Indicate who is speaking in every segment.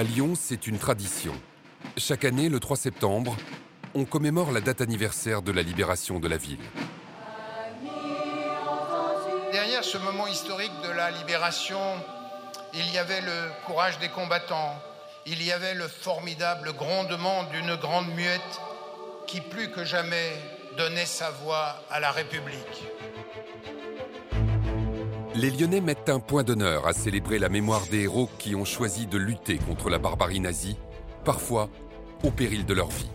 Speaker 1: À Lyon, c'est une tradition. Chaque année, le 3 septembre, on commémore la date anniversaire de la libération de la ville.
Speaker 2: Derrière ce moment historique de la libération, il y avait le courage des combattants, il y avait le formidable grondement d'une grande muette qui plus que jamais donnait sa voix à la République.
Speaker 1: Les Lyonnais mettent un point d'honneur à célébrer la mémoire des héros qui ont choisi de lutter contre la barbarie nazie, parfois au péril de leur vie.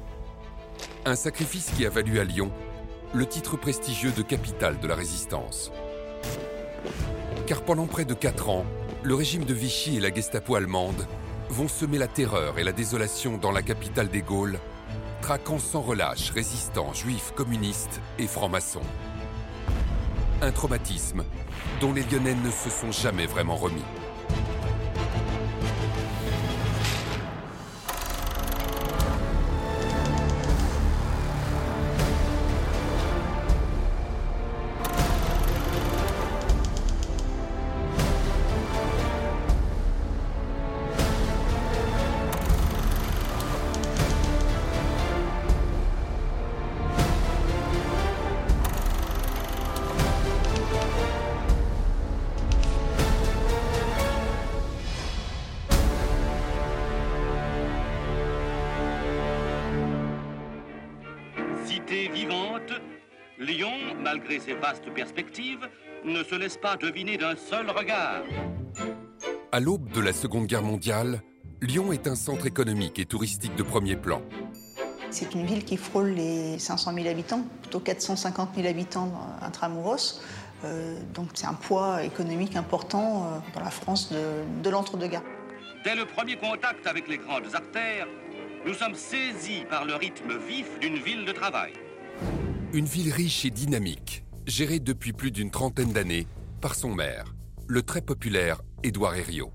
Speaker 1: Un sacrifice qui a valu à Lyon le titre prestigieux de capitale de la résistance. Car pendant près de quatre ans, le régime de Vichy et la Gestapo allemande vont semer la terreur et la désolation dans la capitale des Gaules, traquant sans relâche résistants juifs, communistes et francs-maçons. Un traumatisme dont les Lyonnais ne se sont jamais vraiment remis.
Speaker 3: Malgré ses vastes perspectives, ne se laisse pas deviner d'un seul regard.
Speaker 1: À l'aube de la Seconde Guerre mondiale, Lyon est un centre économique et touristique de premier plan.
Speaker 4: C'est une ville qui frôle les 500 000 habitants, plutôt 450 000 habitants intramuros. Euh, donc c'est un poids économique important euh, dans la France de, de l'entre-deux-guerres.
Speaker 3: Dès le premier contact avec les grandes artères, nous sommes saisis par le rythme vif d'une ville de travail.
Speaker 1: Une ville riche et dynamique, gérée depuis plus d'une trentaine d'années par son maire, le très populaire Édouard Herriot.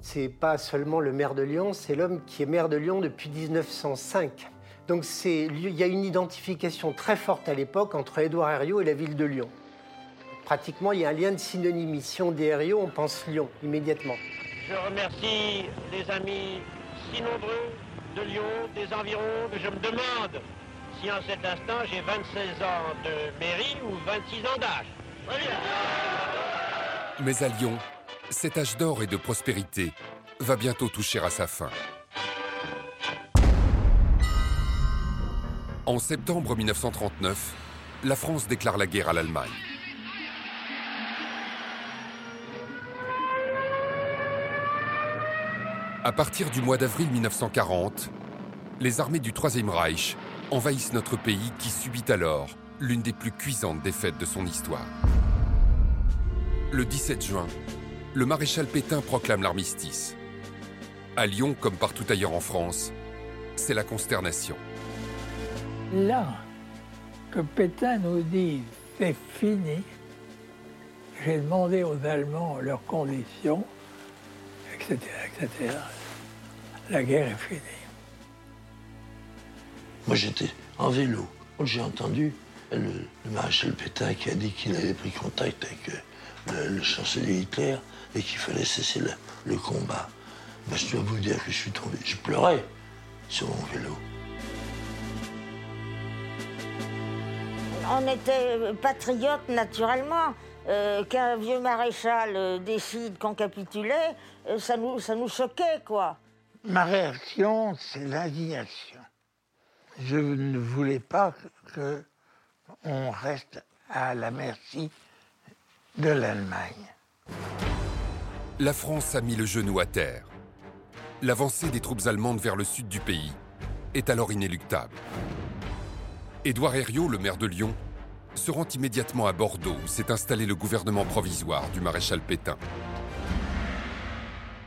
Speaker 5: C'est pas seulement le maire de Lyon, c'est l'homme qui est maire de Lyon depuis 1905. Donc c'est, il y a une identification très forte à l'époque entre Édouard Herriot et la ville de Lyon. Pratiquement, il y a un lien de synonymie. Si on dit Herriot, on pense Lyon immédiatement.
Speaker 6: Je remercie les amis si nombreux de Lyon, des environs, que je me demande si en cet instant j'ai 26 ans de mairie ou 26 ans d'âge.
Speaker 1: Mais à Lyon, cet âge d'or et de prospérité va bientôt toucher à sa fin. En septembre 1939, la France déclare la guerre à l'Allemagne. À partir du mois d'avril 1940, les armées du Troisième Reich envahissent notre pays qui subit alors l'une des plus cuisantes défaites de son histoire. Le 17 juin, le maréchal Pétain proclame l'armistice. À Lyon, comme partout ailleurs en France, c'est la consternation.
Speaker 7: Là, que Pétain nous dit c'est fini, j'ai demandé aux Allemands leurs conditions, etc., etc. La guerre est finie.
Speaker 8: Moi, j'étais en vélo. J'ai entendu le, le, maréchal Pétain qui a dit qu'il avait pris contact avec le, le chancelier Hitler et qu'il fallait cesser le, le combat. Ben, je dois vous dire que je suis tombé. Je pleurais sur mon vélo.
Speaker 9: On était patriotes naturellement. Euh, Qu'un vieux maréchal euh, décide qu'on capitulait, euh, ça, nous, ça nous choquait, quoi.
Speaker 7: Ma réaction, c'est l'indignation. Je ne voulais pas qu'on reste à la merci de l'Allemagne.
Speaker 1: La France a mis le genou à terre. L'avancée des troupes allemandes vers le sud du pays est alors inéluctable. Édouard Herriot, le maire de Lyon, se rend immédiatement à Bordeaux où s'est installé le gouvernement provisoire du maréchal Pétain.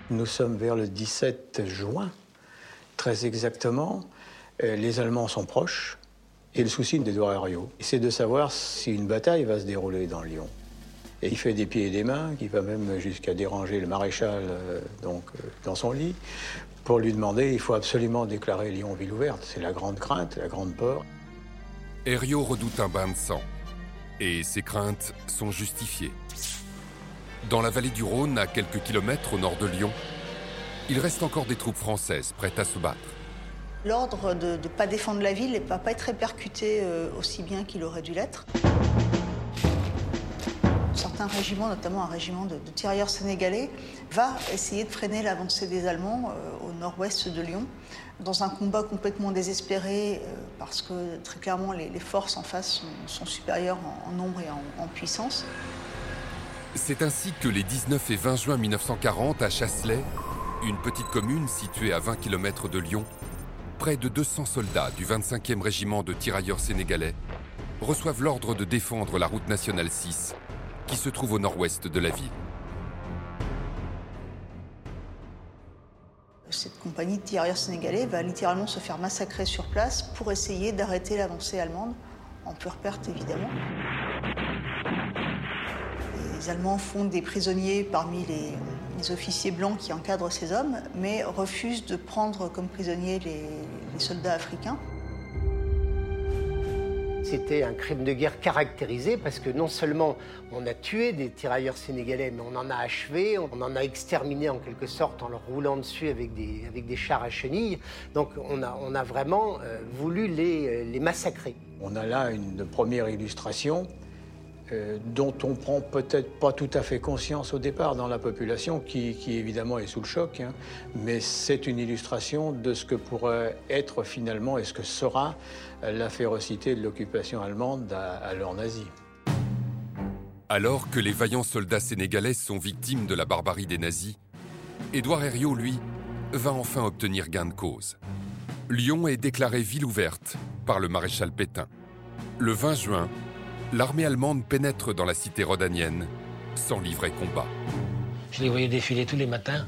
Speaker 10: Nous sommes vers le 17 juin, très exactement. Les Allemands sont proches. Et le souci d'Édouard Herriot, c'est de savoir si une bataille va se dérouler dans Lyon. Et il fait des pieds et des mains, qui va même jusqu'à déranger le maréchal euh, euh, dans son lit, pour lui demander il faut absolument déclarer Lyon ville ouverte. C'est la grande crainte, la grande peur.
Speaker 1: Herriot redoute un bain de sang. Et ses craintes sont justifiées. Dans la vallée du Rhône, à quelques kilomètres au nord de Lyon, il reste encore des troupes françaises prêtes à se battre.
Speaker 4: L'ordre de ne pas défendre la ville ne va pas être répercuté euh, aussi bien qu'il aurait dû l'être. Certains régiments, notamment un régiment de, tirailleurs sénégalais, va essayer de freiner l'avancée des Allemands euh, au nord-ouest de Lyon, dans un combat complètement désespéré, euh, parce que très clairement les, forces en face sont, supérieures en, en nombre et en, en puissance.
Speaker 1: C'est ainsi que les 19 et 20 juin 1940, à Chasselet, une petite commune située à 20 km de Lyon, près de 200 soldats du 25e régiment de tirailleurs sénégalais reçoivent l'ordre de défendre la route nationale 6, qui se trouve au nord-ouest de la ville.
Speaker 4: Cette compagnie de tirailleurs sénégalais va littéralement se faire massacrer sur place pour essayer d'arrêter l'avancée allemande, en pure perte évidemment. Les Allemands font des prisonniers parmi les, les officiers blancs qui encadrent ces hommes, mais refusent de prendre comme prisonniers les, les soldats africains.
Speaker 5: C'était un crime de guerre caractérisé parce que non seulement on a tué des tirailleurs sénégalais, mais on en a achevé, on en a exterminé en quelque sorte en leur roulant dessus avec des, avec des chars à chenilles. Donc on a, on a vraiment euh, voulu les, les massacrer.
Speaker 10: On a là une première illustration euh, dont on prend peut-être pas tout à fait conscience au départ dans la population, qui, évidemment est sous le choc, hein, mais c'est une illustration de ce que pourrait être finalement et ce que sera la férocité de l'occupation allemande à, à l'heure nazie.
Speaker 1: Alors que les vaillants soldats sénégalais sont victimes de la barbarie des nazis, Édouard Herriot, lui, va enfin obtenir gain de cause. Lyon est déclarée ville ouverte par le maréchal Pétain. Le 20 juin, l'armée allemande pénètre dans la cité rhodanienne sans livrer combat.
Speaker 11: Je les voyais défiler tous les matins,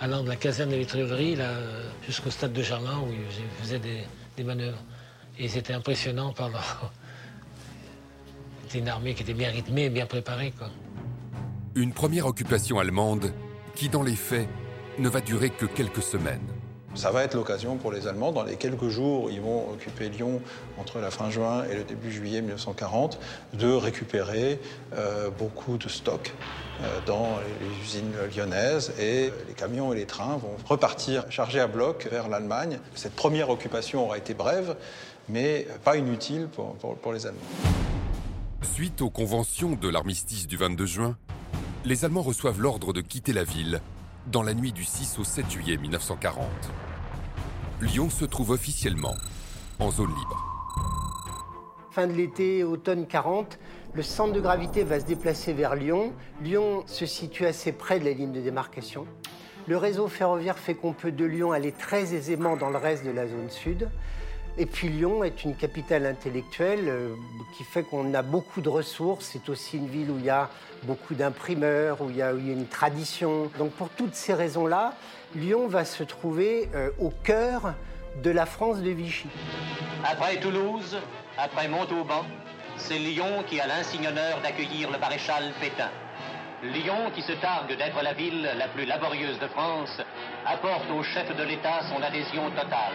Speaker 11: allant de la caserne de Vitreverie jusqu'au stade de Germain où ils faisaient des, des manœuvres. Et ils étaient impressionnants par leur. C'était une armée qui était bien rythmée, bien préparée. Quoi.
Speaker 1: Une première occupation allemande qui, dans les faits, ne va durer que quelques semaines.
Speaker 12: Ça va être l'occasion pour les Allemands, dans les quelques jours ils vont occuper Lyon entre la fin juin et le début juillet 1940, de récupérer euh, beaucoup de stocks euh, dans les usines lyonnaises et les camions et les trains vont repartir chargés à bloc vers l'Allemagne. Cette première occupation aura été brève, mais pas inutile pour les Allemands.
Speaker 1: Suite aux conventions de l'armistice du 22 juin, les Allemands reçoivent l'ordre de quitter la ville dans la nuit du 6 au 7 juillet 1940. Lyon se trouve officiellement en zone libre.
Speaker 5: Fin de l'été, automne 40, le centre de gravité va se déplacer vers Lyon. Lyon se situe assez près de la ligne de démarcation. Le réseau ferroviaire fait qu'on peut de Lyon aller très aisément dans le reste de la zone sud. Et puis Lyon est une capitale intellectuelle euh, qui fait qu'on a beaucoup de ressources. C'est aussi une ville où il y a beaucoup d'imprimeurs, où, il y a une tradition. Donc pour toutes ces raisons-là, Lyon va se trouver euh, au cœur de la France de Vichy.
Speaker 3: Après Toulouse, après Montauban, c'est Lyon qui a l'insigne honneur d'accueillir le maréchal Pétain. Lyon, qui se targue d'être la ville la plus laborieuse de France, apporte au chef de l'État son adhésion totale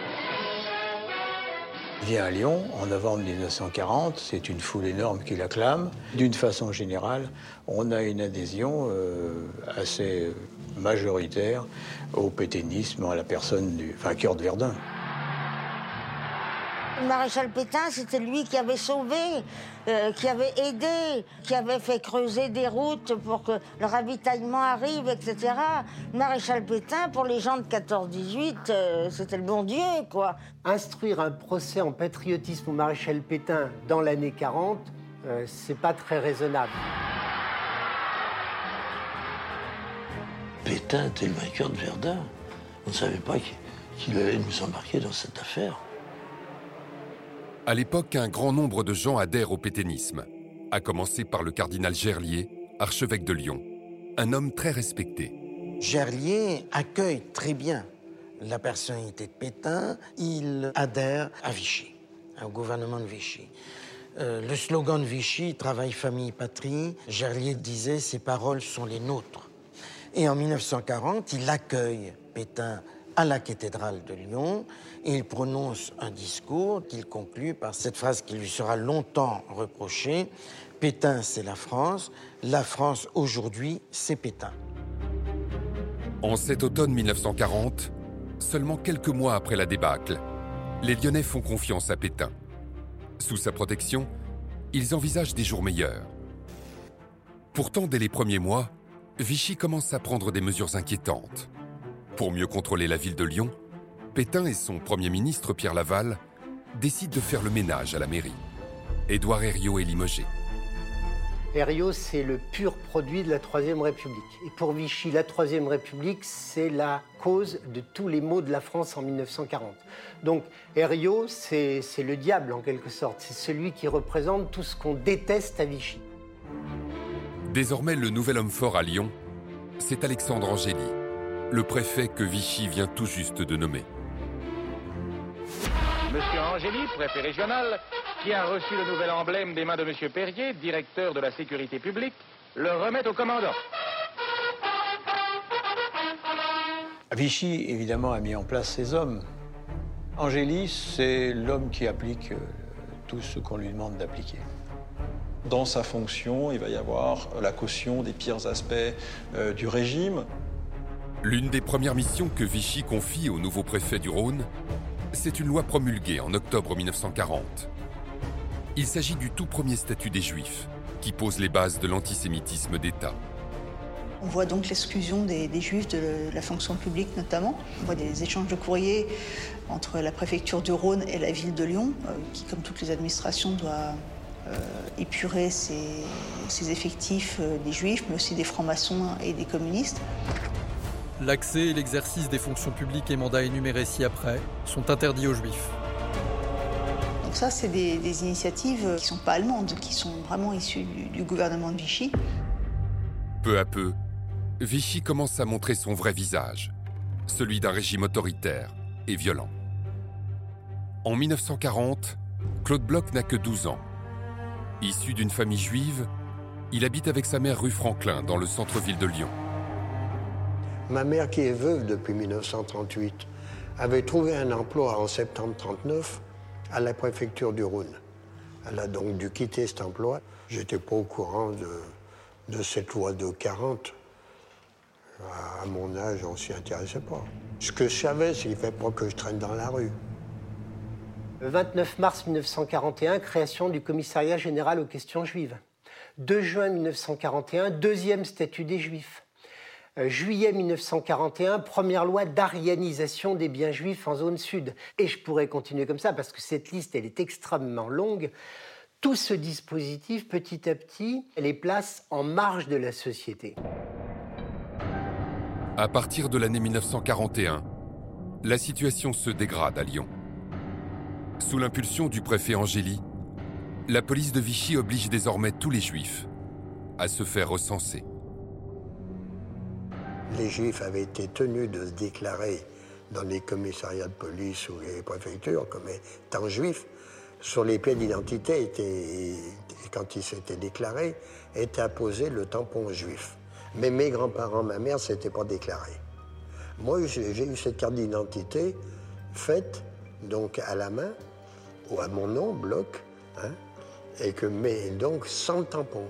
Speaker 10: vient à Lyon en novembre 1940. C'est une foule énorme qui l'acclame. D'une façon générale, on a une adhésion euh, assez majoritaire au pétainisme, à la personne du vainqueur de Verdun.
Speaker 9: Le maréchal Pétain, c'était lui qui avait sauvé, euh, qui avait aidé, qui avait fait creuser des routes pour que le ravitaillement arrive, etc. Le maréchal Pétain, pour les gens de 14-18, euh, c'était le bon Dieu, quoi.
Speaker 5: Instruire un procès en patriotisme au maréchal Pétain dans l'année 40, euh, c'est pas très raisonnable.
Speaker 8: Pétain était le vainqueur de Verdun. On ne savait pas qu'il allait nous embarquer dans cette affaire.
Speaker 1: À l'époque, un grand nombre de gens adhèrent au pétainisme, à commencer par le cardinal Gerlier, archevêque de Lyon, un homme très respecté.
Speaker 13: Gerlier accueille très bien la personnalité de Pétain, il adhère à Vichy, au gouvernement de Vichy. Euh, le slogan de Vichy, Travail, famille, patrie, Gerlier disait Ces paroles sont les nôtres. Et en 1940, il accueille Pétain à la cathédrale de Lyon et il prononce un discours qu'il conclut par cette phrase qui lui sera longtemps reprochée Pétain, c'est la France, la France aujourd'hui, c'est Pétain.
Speaker 1: En cet automne 1940, seulement quelques mois après la débâcle, les Lyonnais font confiance à Pétain. Sous sa protection, ils envisagent des jours meilleurs. Pourtant, dès les premiers mois, Vichy commence à prendre des mesures inquiétantes. Pour mieux contrôler la ville de Lyon, Pétain et son Premier ministre Pierre Laval décident de faire le ménage à la mairie. Édouard Herriot est limogé.
Speaker 5: Herriot, c'est le pur produit de la Troisième République. Et pour Vichy, la Troisième République, c'est la cause de tous les maux de la France en 1940. Donc Herriot, c'est le diable en quelque sorte. C'est celui qui représente tout ce qu'on déteste à Vichy.
Speaker 1: Désormais, le nouvel homme fort à Lyon, c'est Alexandre Angéli, le préfet que Vichy vient tout juste de nommer.
Speaker 14: Monsieur Angéli, préfet régional, qui a reçu le nouvel emblème des mains de Monsieur Perrier, directeur de la sécurité publique, le remet au commandant.
Speaker 10: Vichy, évidemment, a mis en place ses hommes. Angéli, c'est l'homme qui applique euh, tout ce qu'on lui demande d'appliquer.
Speaker 12: Dans sa fonction, il va y avoir la caution des pires aspects euh, du régime.
Speaker 1: L'une des premières missions que Vichy confie au nouveau préfet du Rhône, c'est une loi promulguée en octobre 1940. Il s'agit du tout premier statut des Juifs, qui pose les bases de l'antisémitisme d'État.
Speaker 4: On voit donc l'exclusion des, Juifs de la fonction publique notamment. On voit des échanges de courriers entre la préfecture du Rhône et la ville de Lyon, euh, qui, comme toutes les administrations, doit euh, épurer ses, effectifs euh, des juifs, mais aussi des francs-maçons et des communistes.
Speaker 15: L'accès et l'exercice des fonctions publiques et mandats énumérés ci-après sont interdits aux juifs.
Speaker 4: Donc ça, c'est des, initiatives qui ne sont pas allemandes, qui sont vraiment issues du gouvernement de Vichy.
Speaker 1: Peu à peu, Vichy commence à montrer son vrai visage, celui d'un régime autoritaire et violent. En 1940, Claude Bloch n'a que 12 ans Issu d'une famille juive, il habite avec sa mère rue Franklin, dans le centre-ville de Lyon.
Speaker 16: Ma mère, qui est veuve depuis 1938, avait trouvé un emploi en septembre 1939 à la préfecture du Rhône. Elle a donc dû quitter cet emploi. J'étais pas au courant de, cette loi de 40. À mon âge, on s'y intéressait pas. Ce que je savais, c'est qu'il ne fallait pas que je traîne dans la rue.
Speaker 5: Le 29 mars 1941, création du commissariat général aux questions juives. 2 juin 1941, deuxième statut des juifs. Euh, juillet 1941, première loi d'arianisation des biens juifs en zone sud. Et je pourrais continuer comme ça parce que cette liste, elle est extrêmement longue. Tout ce dispositif, petit à petit, les place en marge de la société.
Speaker 1: À partir de l'année 1941, la situation se dégrade à Lyon. Sous l'impulsion du préfet Angéli, la police de Vichy oblige désormais tous les juifs à se faire recenser.
Speaker 16: Les juifs avaient été tenus de se déclarer dans les commissariats de police ou les préfectures comme étant juifs. Sur les pieds d'identité, quand ils s'étaient déclarés, était apposé le tampon juif. Mais mes grands-parents, ma mère, s'étaient pas déclarés. Moi, j'ai eu cette carte d'identité faite donc à la main ou à mon nom, bloc, hein, et que, mais donc sans tampon.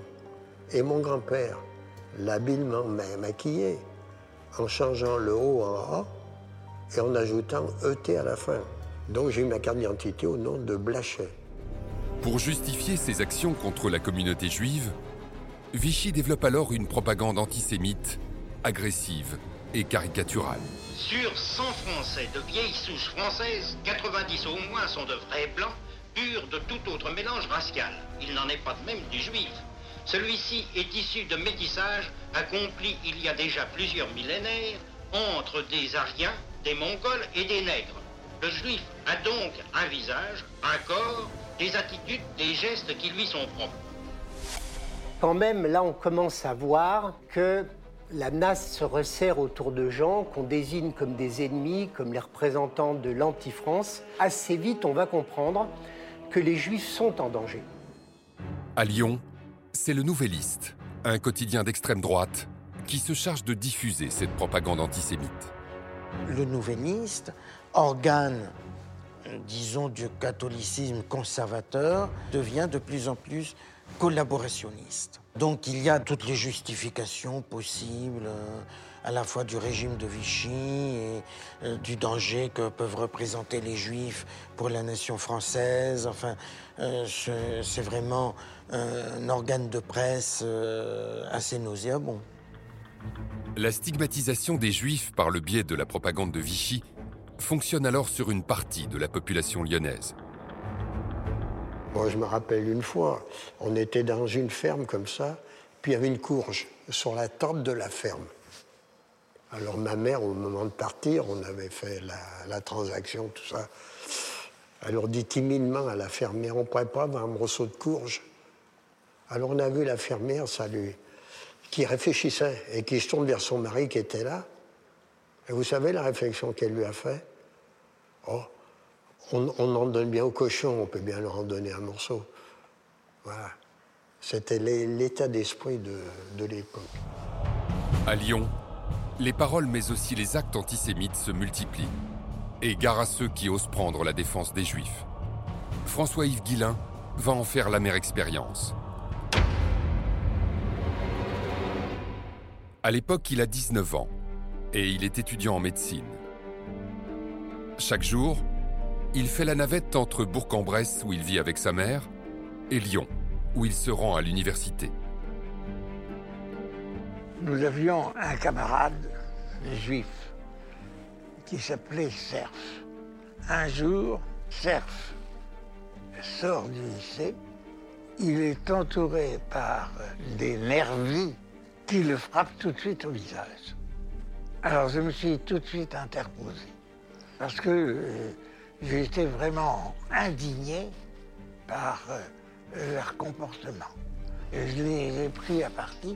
Speaker 16: Et mon grand-père l'habilement maquillé en changeant le haut en A et en ajoutant ET à la fin. Donc j'ai eu ma carte d'identité au nom de Blachet.
Speaker 1: Pour justifier ses actions contre la communauté juive, Vichy développe alors une propagande antisémite, agressive et caricaturale.
Speaker 17: Sur 100 Français de vieilles souches françaises, 90 au moins sont de vrais blancs, purs de tout autre mélange racial. Il n'en est pas de même du juif. Celui-ci est issu de métissage accompli il y a déjà plusieurs millénaires entre des Aryens, des Mongols et des Nègres. Le juif a donc un visage, un corps, des attitudes, des gestes qui lui sont propres.
Speaker 5: Quand même, là, on commence à voir que la NAS se resserre autour de gens qu'on désigne comme des ennemis, comme les représentants de l'anti-France. Assez vite, on va comprendre que les Juifs sont en danger.
Speaker 1: À Lyon, c'est le Nouvelliste, un quotidien d'extrême droite, qui se charge de diffuser cette propagande antisémite.
Speaker 16: Le Nouvelliste, organe, disons, du catholicisme conservateur, devient de plus en plus collaborationniste.
Speaker 13: Donc il y a toutes les justifications possibles, euh, à la fois du régime de Vichy et euh, du danger que peuvent représenter les Juifs pour la nation française. Enfin, euh, c'est vraiment euh, un organe de presse assez nauséabond.
Speaker 1: La stigmatisation des Juifs par le biais de la propagande de Vichy fonctionne alors sur une partie de la population lyonnaise.
Speaker 16: Moi, je me rappelle une fois, on était dans une ferme comme ça, puis il y avait une courge sur la tente de la ferme. Alors ma mère, au moment de partir, on avait fait la, transaction, tout ça. Alors dit timidement à la fermière, on pourrait pas avoir un morceau de courge Alors on a vu la fermière, ça lui, qui réfléchissait et qui se tourne vers son mari qui était là. Et vous savez la réflexion qu'elle lui a fait? Oh, on, en donne bien au cochon, on peut bien leur en donner un morceau. Voilà. C'était l'é- l'état d'esprit de, de l'époque.
Speaker 1: À Lyon, les paroles mais aussi les actes antisémites se multiplient. Et gare à ceux qui osent prendre la défense des Juifs. François-Yves Guillain va en faire l'amère expérience. À l'époque, il a 19 ans et il est étudiant en médecine. Chaque jour, il fait la navette entre Bourg-en-Bresse, où il vit avec sa mère, et Lyon, où il se rend à l'université.
Speaker 7: Nous avions un camarade juif qui s'appelait Cerf. Un jour, Cerf sort du lycée. Il est entouré par des nervis qui le frappent tout de suite au visage. Alors je me suis tout de suite interposé parce que euh, été vraiment indigné par euh, leur comportement. Je les ai pris à partie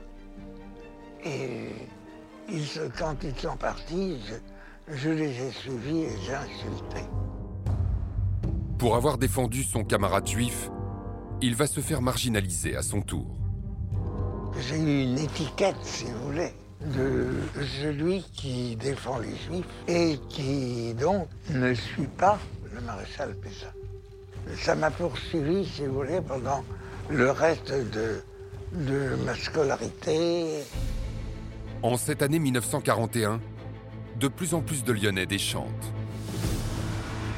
Speaker 7: et ils quand ils sont partis, je, je les ai suivis et j'ai insulté.
Speaker 1: Pour avoir défendu son camarade juif, il va se faire marginaliser à son tour.
Speaker 7: J'ai eu une étiquette, si vous voulez, de celui qui défend les juifs et qui donc ne suit pas le maréchal Pétain. Ça m'a poursuivi, si vous voulez, pendant le reste de, de ma scolarité.
Speaker 1: En cette année 1941, de plus en plus de Lyonnais déchantent.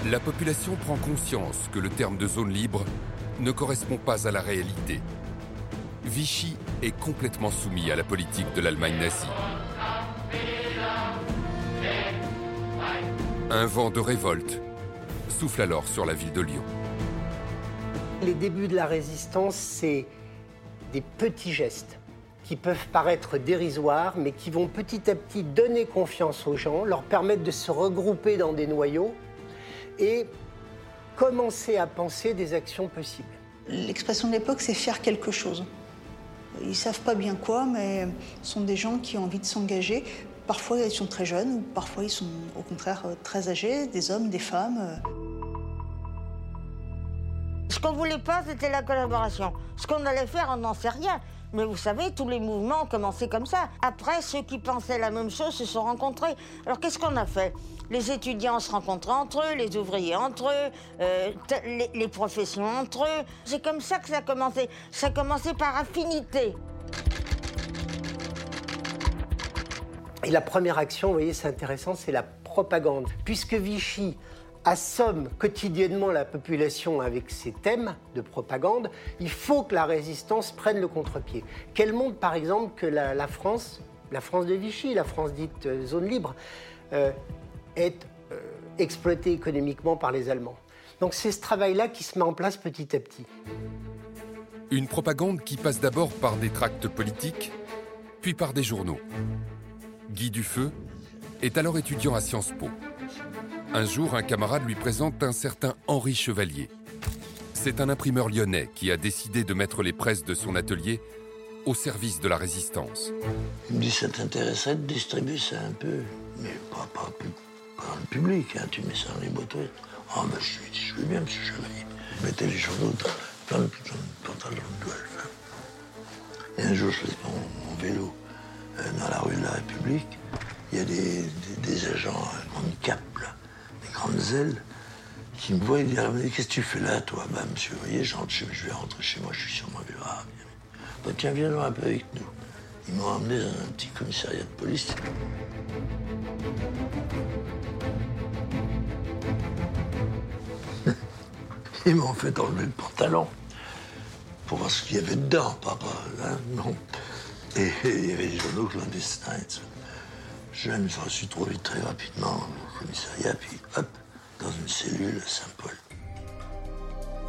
Speaker 1: La population prend conscience que le terme de zone libre ne correspond pas à la réalité. Vichy est complètement soumis à la politique de l'Allemagne nazie. Un vent de révolte souffle alors sur la ville de Lyon.
Speaker 5: Les débuts de la résistance, c'est des petits gestes qui peuvent paraître dérisoires, mais qui vont petit à petit donner confiance aux gens, leur permettre de se regrouper dans des noyaux et commencer à penser des actions possibles.
Speaker 4: L'expression de l'époque, c'est faire quelque chose. Ils savent pas bien quoi, mais ce sont des gens qui ont envie de s'engager. Parfois, ils sont très jeunes, ou parfois, ils sont au contraire euh, très âgés, des hommes, des femmes. euh.
Speaker 9: Ce qu'on voulait pas, c'était la collaboration. Ce qu'on allait faire, on n'en sait rien. Mais vous savez, tous les mouvements ont commencé comme ça. Après, ceux qui pensaient la même chose se sont rencontrés. Alors qu'est-ce qu'on a fait? Les étudiants se rencontraient entre eux, les ouvriers entre eux, euh, les, les professions entre eux. C'est comme ça que ça a commencé. Ça a commencé par affinité.
Speaker 5: Et la première action, vous voyez, c'est intéressant, c'est la propagande. Puisque Vichy assomme quotidiennement la population avec ses thèmes de propagande, il faut que la résistance prenne le contre-pied. Qu'elle montre par exemple que la, France, la France de Vichy, la France dite euh, zone libre, euh, est euh, exploitée économiquement par les Allemands? Donc c'est ce travail-là qui se met en place petit à petit.
Speaker 1: Une propagande qui passe d'abord par des tracts politiques, puis par des journaux. Guy Dufeu est alors étudiant à Sciences Po. Un jour, un camarade lui présente un certain Henri Chevalier. C'est un imprimeur lyonnais qui a décidé de mettre les presses de son atelier au service de la résistance.
Speaker 8: Il me dit, ça t'intéresserait de distribuer ça un peu? Mais pas, pas, pas le public, hein, tu mets ça dans les boîtes. Ah, ben je lui dis, je veux bien, monsieur Chevalier. Je mettais les journaux dans, dans le dans le pantalon de hein. Et un jour, je faisais mon, vélo euh, dans la rue de la République. Il y a des, agents euh, handicap, là, des qui me voient et disent, Ah, qu'est-ce que tu fais là, toi? Bah, monsieur, vous voyez, je, rentre je vais rentrer chez moi, je suis mon vélo. Ah, tiens, viens un peu avec nous. Ils m'ont emmené dans un petit commissariat de police. Ils m'ont fait enlever le pantalon pour voir ce qu'il y avait dedans, papa. Hein, non. Et il y avait des journaux clandestins. Je me suis trouvé très rapidement au commissariat, puis hop, dans une cellule à Saint-Paul.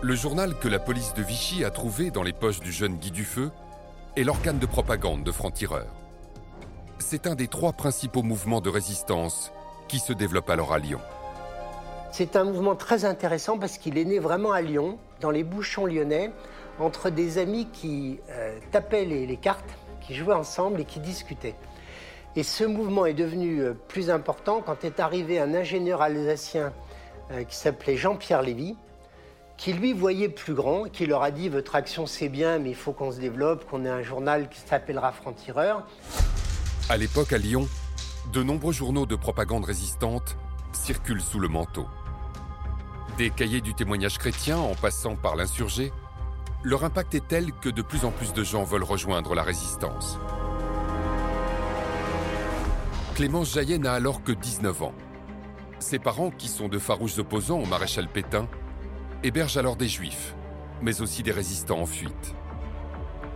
Speaker 1: Le journal que la police de Vichy a trouvé dans les poches du jeune Guy Dufeu est l'organe de propagande de francs-tireurs. C'est un des trois principaux mouvements de résistance qui se développent alors à Lyon.
Speaker 5: C'est un mouvement très intéressant parce qu'il est né vraiment à Lyon, dans les bouchons lyonnais, entre des amis qui euh, tapaient les, les, cartes, qui jouaient ensemble et qui discutaient. Et ce mouvement est devenu euh, plus important quand est arrivé un ingénieur alsacien euh, qui s'appelait Jean-Pierre Lévy, qui lui voyait plus grand, qui leur a dit Votre action c'est bien, mais il faut qu'on se développe, qu'on ait un journal qui s'appellera Franc-Tireur.
Speaker 1: À l'époque, à Lyon, de nombreux journaux de propagande résistante circulent sous le manteau. Des cahiers du témoignage chrétien en passant par l'insurgé, leur impact est tel que de plus en plus de gens veulent rejoindre la résistance. Clémence Jaillet n'a alors que 19 ans. Ses parents, qui sont de farouches opposants au maréchal Pétain, hébergent alors des juifs, mais aussi des résistants en fuite.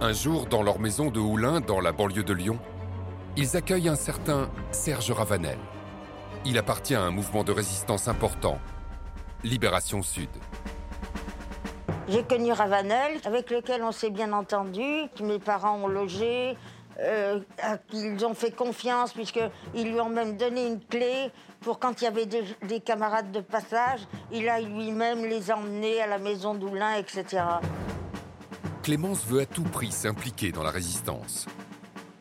Speaker 1: Un jour, dans leur maison de Houlin, dans la banlieue de Lyon, ils accueillent un certain Serge Ravanel. Il appartient à un mouvement de résistance important, Libération Sud.
Speaker 9: J'ai connu Ravanel, avec lequel on s'est bien entendu, que mes parents ont logé, euh, qu'ils ont fait confiance, puisqu'ils lui ont même donné une clé pour quand il y avait des, des camarades de passage, il a lui-même les emmenés à la maison d'Oulin, etc.
Speaker 1: Clémence veut à tout prix s'impliquer dans la résistance.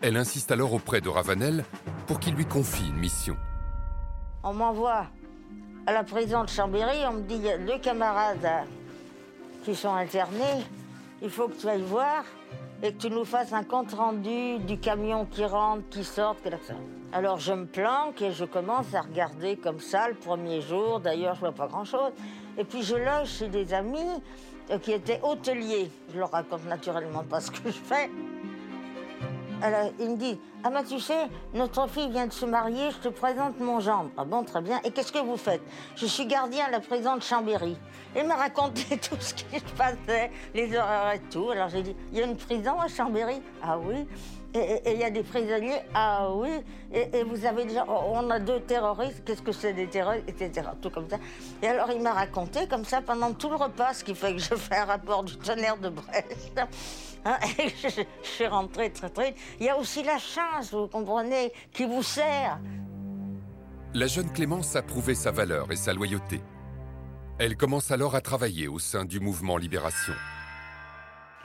Speaker 1: Elle insiste alors auprès de Ravanel pour qu'il lui confie une mission.
Speaker 9: On m'envoie à la prison de Chambéry, on me dit il y a deux camarades qui sont internés, il faut que tu ailles voir et que tu nous fasses un compte rendu du camion qui rentre, qui sort, que ça. Alors je me planque et je commence à regarder comme ça le premier jour. D'ailleurs, je vois pas grand-chose. Et puis je loge chez des amis qui étaient hôteliers. Je leur raconte naturellement pas ce que je fais. Alors, il me dit Ah, ben tu sais, notre fille vient de se marier, je te présente mon gendre. Ah bon, très bien. Et qu'est-ce que vous faites? Je suis gardien à la prison de Chambéry. Il m'a raconté tout ce qui se passait, les horaires et tout. Alors j'ai dit Il y a une prison à Chambéry? Ah oui. Et il y a des prisonniers Ah oui. Et, vous avez déjà. On a deux terroristes, qu'est-ce que c'est des terroristes, etc. Tout comme ça. Et alors il m'a raconté comme ça pendant tout le repas, ce qui fait que je fais un rapport du tonnerre de Brest. Hein, et je, suis rentrée très très. Il y a aussi la chance, vous comprenez, qui vous sert.
Speaker 1: La jeune Clémence a prouvé sa valeur et sa loyauté. Elle commence alors à travailler au sein du mouvement Libération.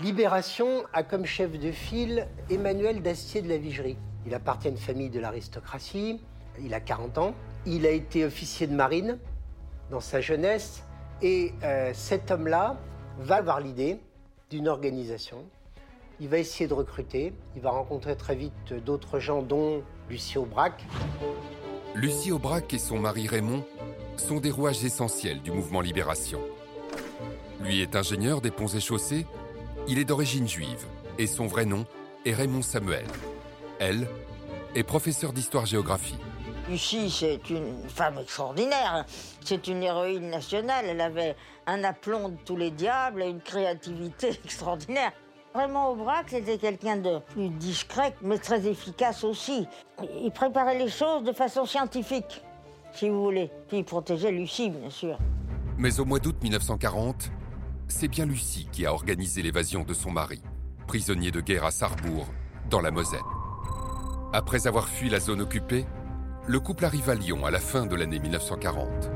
Speaker 5: Libération a comme chef de file Emmanuel Dastier de la Vigerie. Il appartient à une famille de l'aristocratie, il a 40 ans, il a été officier de marine dans sa jeunesse, et euh, cet homme-là va avoir l'idée d'une organisation il va essayer de recruter. Il va rencontrer très vite d'autres gens, dont Lucie Aubrac.
Speaker 1: Lucie Aubrac et son mari Raymond sont des rouages essentiels du mouvement Libération. Lui est ingénieur des ponts et chaussées. Il est d'origine juive et son vrai nom est Raymond Samuel. Elle est professeure d'histoire-géographie.
Speaker 9: Lucie, c'est une femme extraordinaire. C'est une héroïne nationale. Elle avait un aplomb de tous les diables et une créativité extraordinaire. Vraiment, Aubrac, c'était quelqu'un de plus discret, mais très efficace aussi. Il préparait les choses de façon scientifique, si vous voulez. Puis il protégeait Lucie, bien sûr.
Speaker 1: Mais au mois d'août 1940, c'est bien Lucie qui a organisé l'évasion de son mari, prisonnier de guerre à Sarrebourg, dans la Moselle. Après avoir fui la zone occupée, le couple arrive à Lyon à la fin de l'année 1940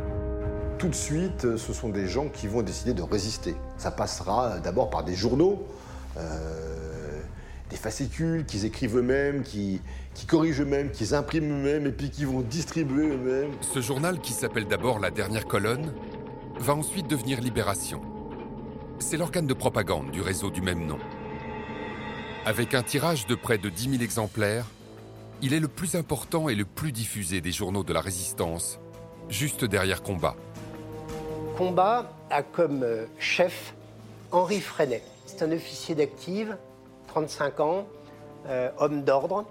Speaker 18: tout de suite, ce sont des gens qui vont décider de résister. Ça passera d'abord par des journaux, euh, des fascicules qu'ils écrivent eux-mêmes, qui, qui corrigent eux-mêmes, qu'ils impriment eux-mêmes et puis qui vont distribuer eux-mêmes.
Speaker 1: Ce journal, qui s'appelle d'abord La Dernière Colonne, va ensuite devenir Libération. C'est l'organe de propagande du réseau du même nom. Avec un tirage de près de 10 000 exemplaires, il est le plus important et le plus diffusé des journaux de la résistance, juste derrière Combat.
Speaker 5: Combat a comme euh, chef Henri Freinet. C'est un officier d'active, 35 ans, euh, homme d'ordre,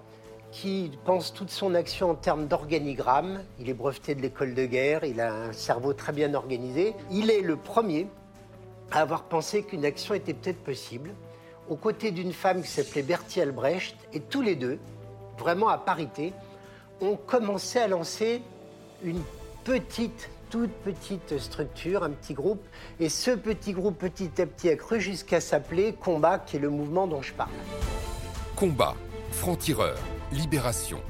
Speaker 5: qui pense toute son action en termes d'organigramme. Il est breveté de l'école de guerre, il a un cerveau très bien organisé. Il est le premier à avoir pensé qu'une action était peut-être possible, aux côtés d'une femme qui s'appelait Bertie Albrecht, et tous les deux, vraiment à parité, ont commencé à lancer une petite, toute petite structure, un petit groupe, et ce petit groupe petit à petit a cru jusqu'à s'appeler Combat, qui est le mouvement dont je parle.
Speaker 1: Combat, franc-tireur, libération.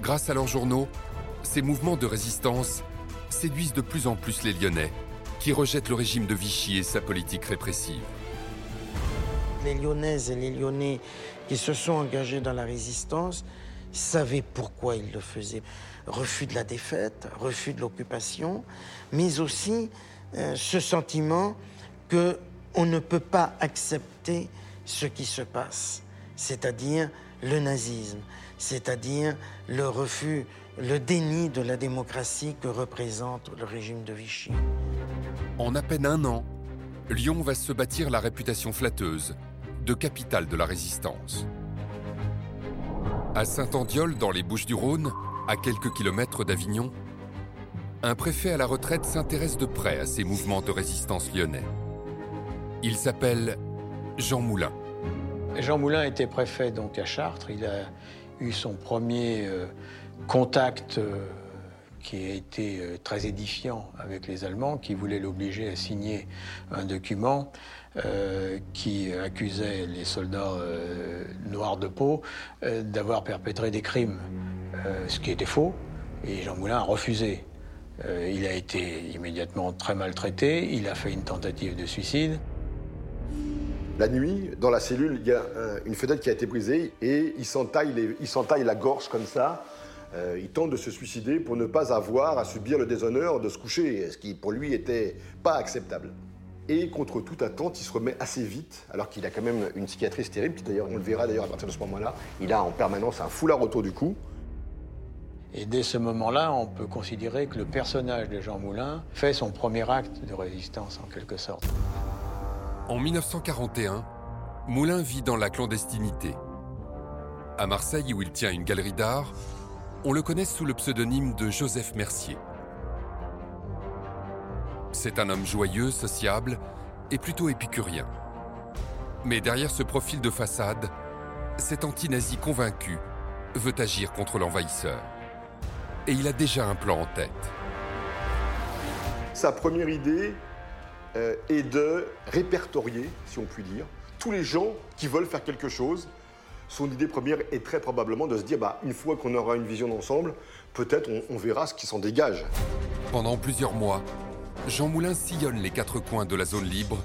Speaker 1: Grâce à leurs journaux, ces mouvements de résistance séduisent de plus en plus les Lyonnais, qui rejettent le régime de Vichy et sa politique répressive.
Speaker 13: Les Lyonnaises et les Lyonnais qui se sont engagés dans la résistance savaient pourquoi ils le faisaient. Refus de la défaite, refus de l'occupation, mais aussi euh, ce sentiment que on ne peut pas accepter ce qui se passe, c'est-à-dire le nazisme, c'est-à-dire le refus, le déni de la démocratie que représente le régime de Vichy.
Speaker 1: En à peine un an, Lyon va se bâtir la réputation flatteuse de capitale de la résistance. À Saint-Andiol, dans les Bouches-du-Rhône, à quelques kilomètres d'Avignon, un préfet à la retraite s'intéresse de près à ces mouvements de résistance lyonnais. Il s'appelle Jean Moulin.
Speaker 10: Jean Moulin était préfet donc à Chartres. Il a eu son premier euh, contact euh, qui a été euh, très édifiant avec les Allemands, qui voulaient l'obliger à signer un document qui accusait les soldats noirs de peau d'avoir perpétré des crimes, ce qui était faux. Et Jean Moulin a refusé. il a été immédiatement très maltraité. Il a fait une tentative de suicide.
Speaker 18: La nuit, dans la cellule, il y a une fenêtre qui a été brisée et il s'entaille, la gorge comme ça. Euh, il tente de se suicider pour ne pas avoir à subir le déshonneur de se coucher, ce qui pour lui était pas acceptable. Et contre toute attente, il se remet assez vite, alors qu'il a quand même une cicatrice terrible, qui d'ailleurs, on le verra d'ailleurs à partir de ce moment-là, il a en permanence un foulard autour du cou.
Speaker 10: Et dès ce moment-là, on peut considérer que le personnage de Jean Moulin fait son premier acte de résistance en quelque sorte.
Speaker 1: En 1941, Moulin vit dans la clandestinité. À Marseille, où il tient une galerie d'art, on le connaît sous le pseudonyme de Joseph Mercier. C'est un homme joyeux, sociable et plutôt épicurien. Mais derrière ce profil de façade, cet anti-nazi convaincu veut agir contre l'envahisseur. Et il a déjà un plan en tête.
Speaker 18: Sa première idée, euh, et de répertorier, si on peut dire, tous les gens qui veulent faire quelque chose. Son idée première est très probablement de se dire, bah, une fois qu'on aura une vision d'ensemble, peut-être on, on verra ce qui s'en dégage.
Speaker 1: Pendant plusieurs mois, Jean Moulin sillonne les quatre coins de la zone libre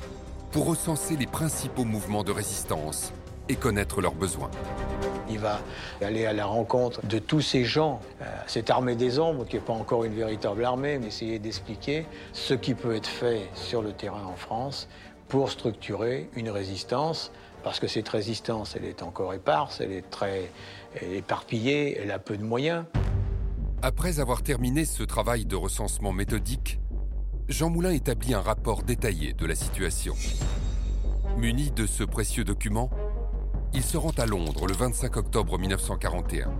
Speaker 1: pour recenser les principaux mouvements de résistance et connaître leurs besoins.
Speaker 10: Il va aller à la rencontre de tous ces gens, euh, cette armée des ombres, qui n'est pas encore une véritable armée, mais essayer d'expliquer ce qui peut être fait sur le terrain en France pour structurer une résistance, parce que cette résistance, elle est encore éparse, elle est très éparpillée, elle a peu de moyens.
Speaker 1: Après avoir terminé ce travail de recensement méthodique, Jean Moulin établit un rapport détaillé de la situation. Muni de ce précieux document, il se rend à Londres le 25 octobre 1941.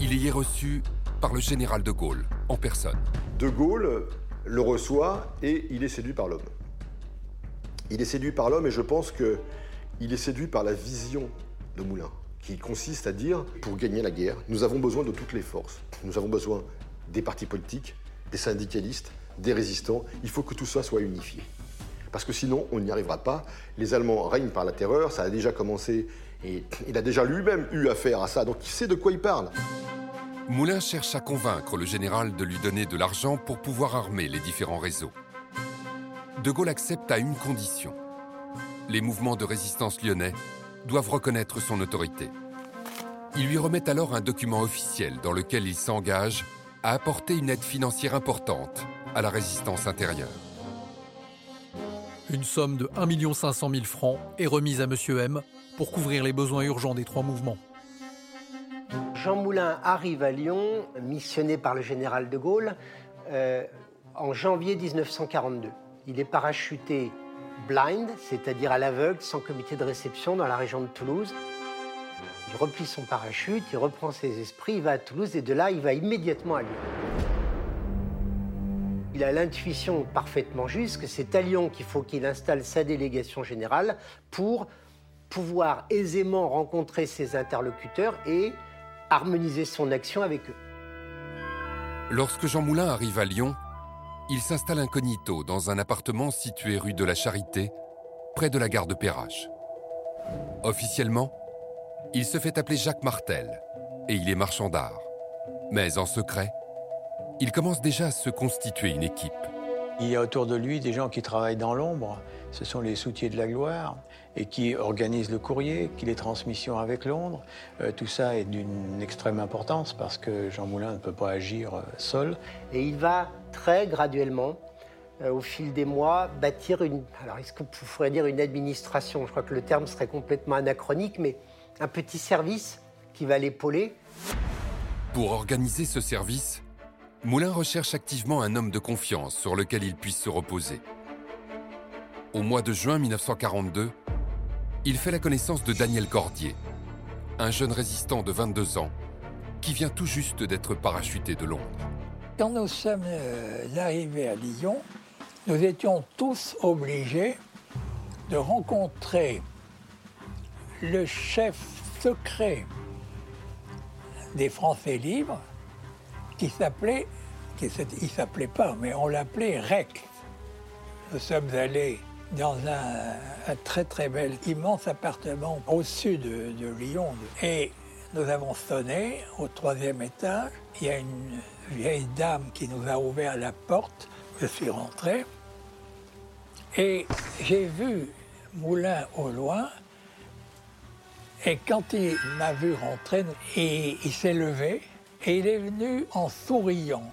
Speaker 1: Il y est reçu par le général de Gaulle, en personne.
Speaker 18: De Gaulle le reçoit et il est séduit par l'homme. Il est séduit par l'homme et je pense qu'il est séduit par la vision de Moulin, qui consiste à dire, pour gagner la guerre, nous avons besoin de toutes les forces. Nous avons besoin des partis politiques, des syndicalistes, des résistants. Il faut que tout ça soit unifié. Parce que sinon, on n'y arrivera pas. Les Allemands règnent par la terreur, ça a déjà commencé et il a déjà lui-même eu affaire à ça, donc il sait de quoi il parle.
Speaker 1: Moulin cherche à convaincre le général de lui donner de l'argent pour pouvoir armer les différents réseaux. De Gaulle accepte à une condition. Les mouvements de résistance lyonnais doivent reconnaître son autorité. Il lui remet alors un document officiel dans lequel il s'engage à apporter une aide financière importante à la résistance intérieure.
Speaker 15: Une somme de 1 500 000 francs est remise à M. M pour couvrir les besoins urgents des trois mouvements.
Speaker 5: Jean Moulin arrive à Lyon, missionné par le général de Gaulle, euh, en janvier 1942. Il est parachuté blind, c'est-à-dire à l'aveugle, sans comité de réception, dans la région de Toulouse. Il replie son parachute, il reprend ses esprits, il va à Toulouse et de là, il va immédiatement à Lyon. Il a l'intuition parfaitement juste que c'est à Lyon qu'il faut qu'il installe sa délégation générale pour pouvoir aisément rencontrer ses interlocuteurs et harmoniser son action avec eux.
Speaker 1: Lorsque Jean Moulin arrive à Lyon, il s'installe incognito dans un appartement situé rue de la Charité, près de la gare de Perrache. Officiellement, il se fait appeler Jacques Martel et il est marchand d'art. Mais en secret, il commence déjà à se constituer une équipe.
Speaker 10: Il y a autour de lui des gens qui travaillent dans l'ombre. Ce sont les soutiers de la gloire et qui organisent le courrier, qui les transmissions avec Londres. Euh, tout ça est d'une extrême importance parce que Jean Moulin ne peut pas agir euh, seul.
Speaker 5: Et il va très graduellement, euh, au fil des mois, bâtir une. Alors, est-ce que vous pourriez dire une administration? Je crois que le terme serait complètement anachronique, mais un petit service qui va l'épauler.
Speaker 1: Pour organiser ce service, Moulin recherche activement un homme de confiance sur lequel il puisse se reposer. Au mois de juin 1942, il fait la connaissance de Daniel Cordier, un jeune résistant de 22 ans qui vient tout juste d'être parachuté de Londres.
Speaker 19: Quand nous sommes euh, arrivés à Lyon, nous étions tous obligés de rencontrer le chef secret des Français libres qui s'appelait, qui il s'appelait pas, mais on l'appelait Rex. Nous sommes allés dans un, très très bel, immense appartement au sud de, Lyon. Et nous avons sonné au troisième étage. Il y a une vieille dame qui nous a ouvert la porte. Je suis rentré. Et j'ai vu Moulin au loin. Et quand il m'a vu rentrer, il, s'est levé et il est venu en souriant.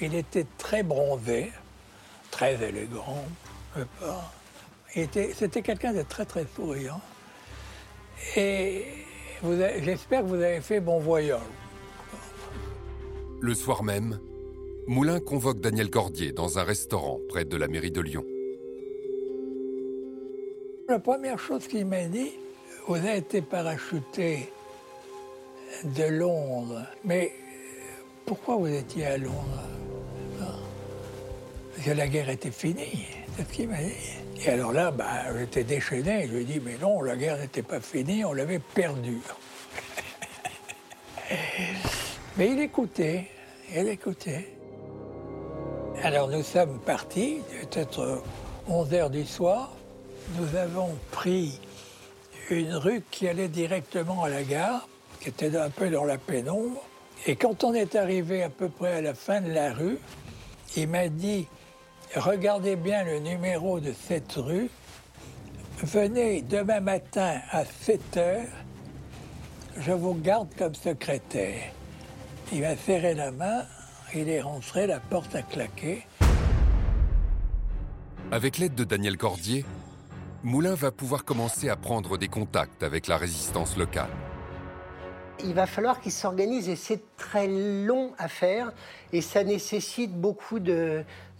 Speaker 19: Il était très bronzé, très élégant. C'était quelqu'un de très très souriant. Et j'espère que vous avez fait bon voyage.
Speaker 1: Le soir même, Moulin convoque Daniel Cordier dans un restaurant près de la mairie de Lyon.
Speaker 19: La première chose qu'il m'a dit, vous avez été parachuté de Londres, mais pourquoi vous étiez à Londres? Parce que la guerre était finie, c'est ce qu'il m'a dit. Et alors là, bah, j'étais déchaîné. Je lui ai dit, mais non, la guerre n'était pas finie, on l'avait perdue. Mais il écoutait, il écoutait. Alors nous sommes partis, peut-être 11 heures du soir. Nous avons pris une rue qui allait directement à la gare, qui était un peu dans la pénombre. Et quand on est arrivé à peu près à la fin de la rue, il m'a dit regardez bien le numéro de cette rue. Venez demain matin à 7 heures. Je vous garde comme secrétaire. Il m'a serré la main. Il est rentré, la porte a claqué.
Speaker 1: Avec l'aide de Daniel Cordier, Moulin va pouvoir commencer à prendre des contacts avec la résistance locale
Speaker 5: il va falloir qu'il s'organise et c'est très long à faire et ça nécessite beaucoup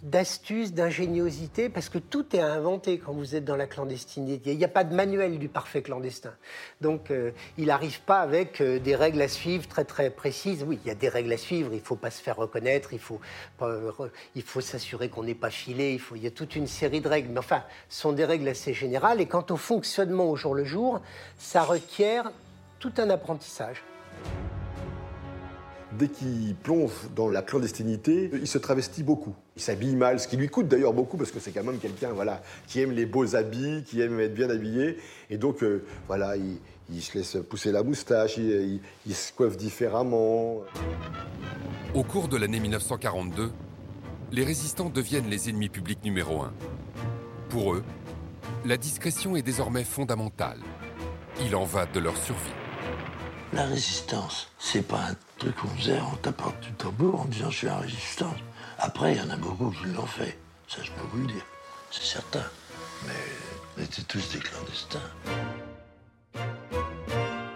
Speaker 5: d'astuces, d'ingéniosité parce que tout est à inventer quand vous êtes dans la clandestinité. Il n'y a pas de manuel du parfait clandestin. Donc euh, il n'arrive pas avec euh, des règles à suivre très très précises. Oui, il y a des règles à suivre, il ne faut pas se faire reconnaître, il faut, faut s'assurer qu'on n'est pas filé, il, faut, il y a toute une série de règles. Mais enfin, ce sont des règles assez générales et quant au fonctionnement au jour le jour, ça requiert tout un apprentissage.
Speaker 18: Dès qu'il plonge dans la clandestinité, il se travestit beaucoup. Il s'habille mal, ce qui lui coûte d'ailleurs beaucoup parce que c'est quand même quelqu'un voilà, qui aime les beaux habits, qui aime être bien habillé. Et donc, euh, voilà, il, se laisse pousser la moustache, il, il se coiffe différemment.
Speaker 1: Au cours de l'année 1942, les résistants deviennent les ennemis publics numéro un. Pour eux, la discrétion est désormais fondamentale. Il en va de leur survie.
Speaker 8: La résistance, c'est pas un truc qu'on faisait en tapant du tambour en disant je suis un résistant. Après, il y en a beaucoup qui l'ont fait. Ça, je peux vous le dire. C'est certain. Mais on était tous des clandestins.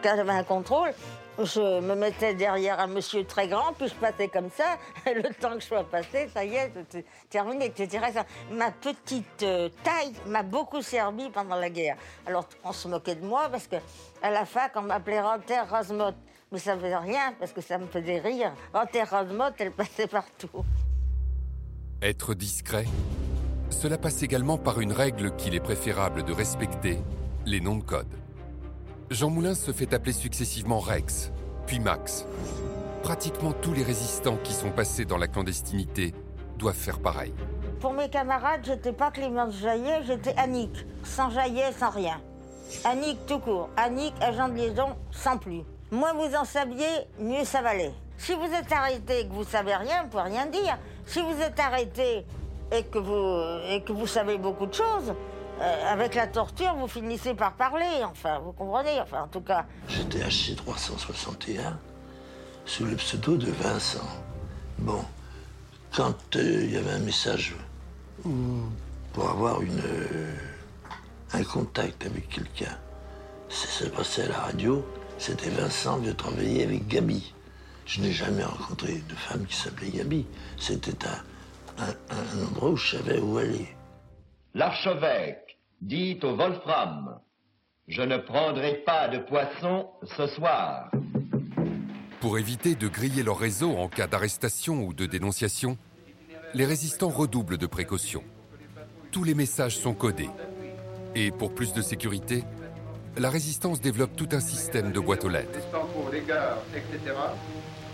Speaker 9: Quand j'avais un contrôle, Je me mettais derrière un monsieur très grand, puis je passais comme ça. Le temps que je sois passé, ça y est, c'était terminé, etc. Ma petite euh, taille m'a beaucoup servi pendant la guerre. Alors, on se moquait de moi parce que à la fac, on m'appelait Ranter Rosmot. Mais ça ne faisait rien parce que ça me faisait rire. Ranter Rosmot, elle passait partout.
Speaker 1: Être discret, cela passe également par une règle qu'il est préférable de respecter, les noms de code. Jean Moulin se fait appeler successivement Rex, puis Max. Pratiquement tous les résistants qui sont passés dans la clandestinité doivent faire pareil.
Speaker 9: Pour mes camarades, j'étais pas Clémence Jaillet, j'étais Annick. Sans Jaillet, sans rien. Annick tout court. Annick, agent de liaison, sans plus. Moins vous en saviez, mieux ça valait. Si vous êtes arrêté et que vous savez rien, vous pouvez rien dire. Si vous êtes arrêté et que vous, et que vous savez beaucoup de choses, euh, avec la torture, vous finissez par parler, enfin, vous comprenez, enfin, en tout cas.
Speaker 8: J'étais HC361 sous le pseudo de Vincent. Bon, quand euh, il y avait un message pour avoir une, euh, un contact avec quelqu'un, ça se passait à la radio, c'était Vincent de travailler avec Gabi. Je n'ai jamais rencontré de femme qui s'appelait Gabi. C'était un, un endroit où je savais où aller.
Speaker 20: L'archevêque dit au Wolfram Je ne prendrai pas de poisson ce soir.
Speaker 1: Pour éviter de griller leur réseau en cas d'arrestation ou de dénonciation, les résistants redoublent de précautions. Tous les messages sont codés. Et pour plus de sécurité, la résistance développe tout un système de boîtes aux lettres.
Speaker 21: Les centraux, les gares, etc.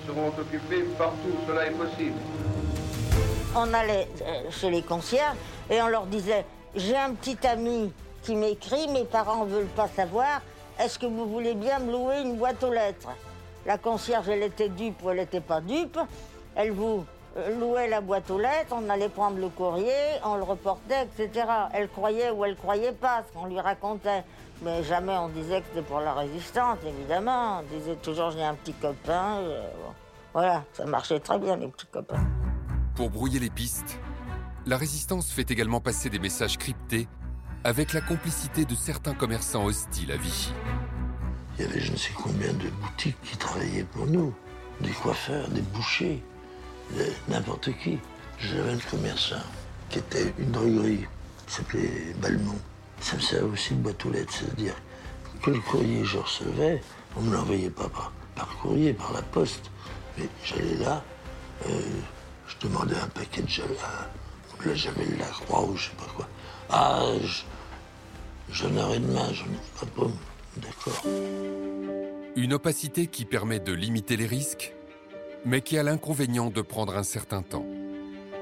Speaker 21: seront occupés partout où cela est possible.
Speaker 9: On allait euh, chez les concierges et on leur disait j'ai un petit ami qui m'écrit, mes parents ne veulent pas savoir, est-ce que vous voulez bien me louer une boîte aux lettres? La concierge, elle était dupe ou elle n'était pas dupe. Elle vous euh, louait la boîte aux lettres, on allait prendre le courrier, on le reportait, etc. Elle croyait ou elle croyait pas ce qu'on lui racontait. Mais jamais on disait que c'était pour la résistance, évidemment. On disait toujours j'ai un petit copain. Euh, voilà, ça marchait très bien, les petits copains.
Speaker 1: Pour brouiller les pistes, la résistance fait également passer des messages cryptés avec la complicité de certains commerçants hostiles à Vichy.
Speaker 8: Il y avait je ne sais combien de boutiques qui travaillaient pour nous, des coiffeurs, des bouchers, n'importe qui. J'avais un commerçant qui était une droguerie, qui s'appelait Balmont. Ça me servait aussi de boîte aux lettres, c'est-à-dire que le courrier je recevais, on ne me l'envoyait pas par, par, courrier, par la poste. Mais j'allais là, euh, je demandais un paquet de gel, Là, j'avais la croix ou je sais pas quoi. Ah, j'en aurai demain, j'en ai pas D'accord.
Speaker 1: Une opacité qui permet de limiter les risques, mais qui a l'inconvénient de prendre un certain temps.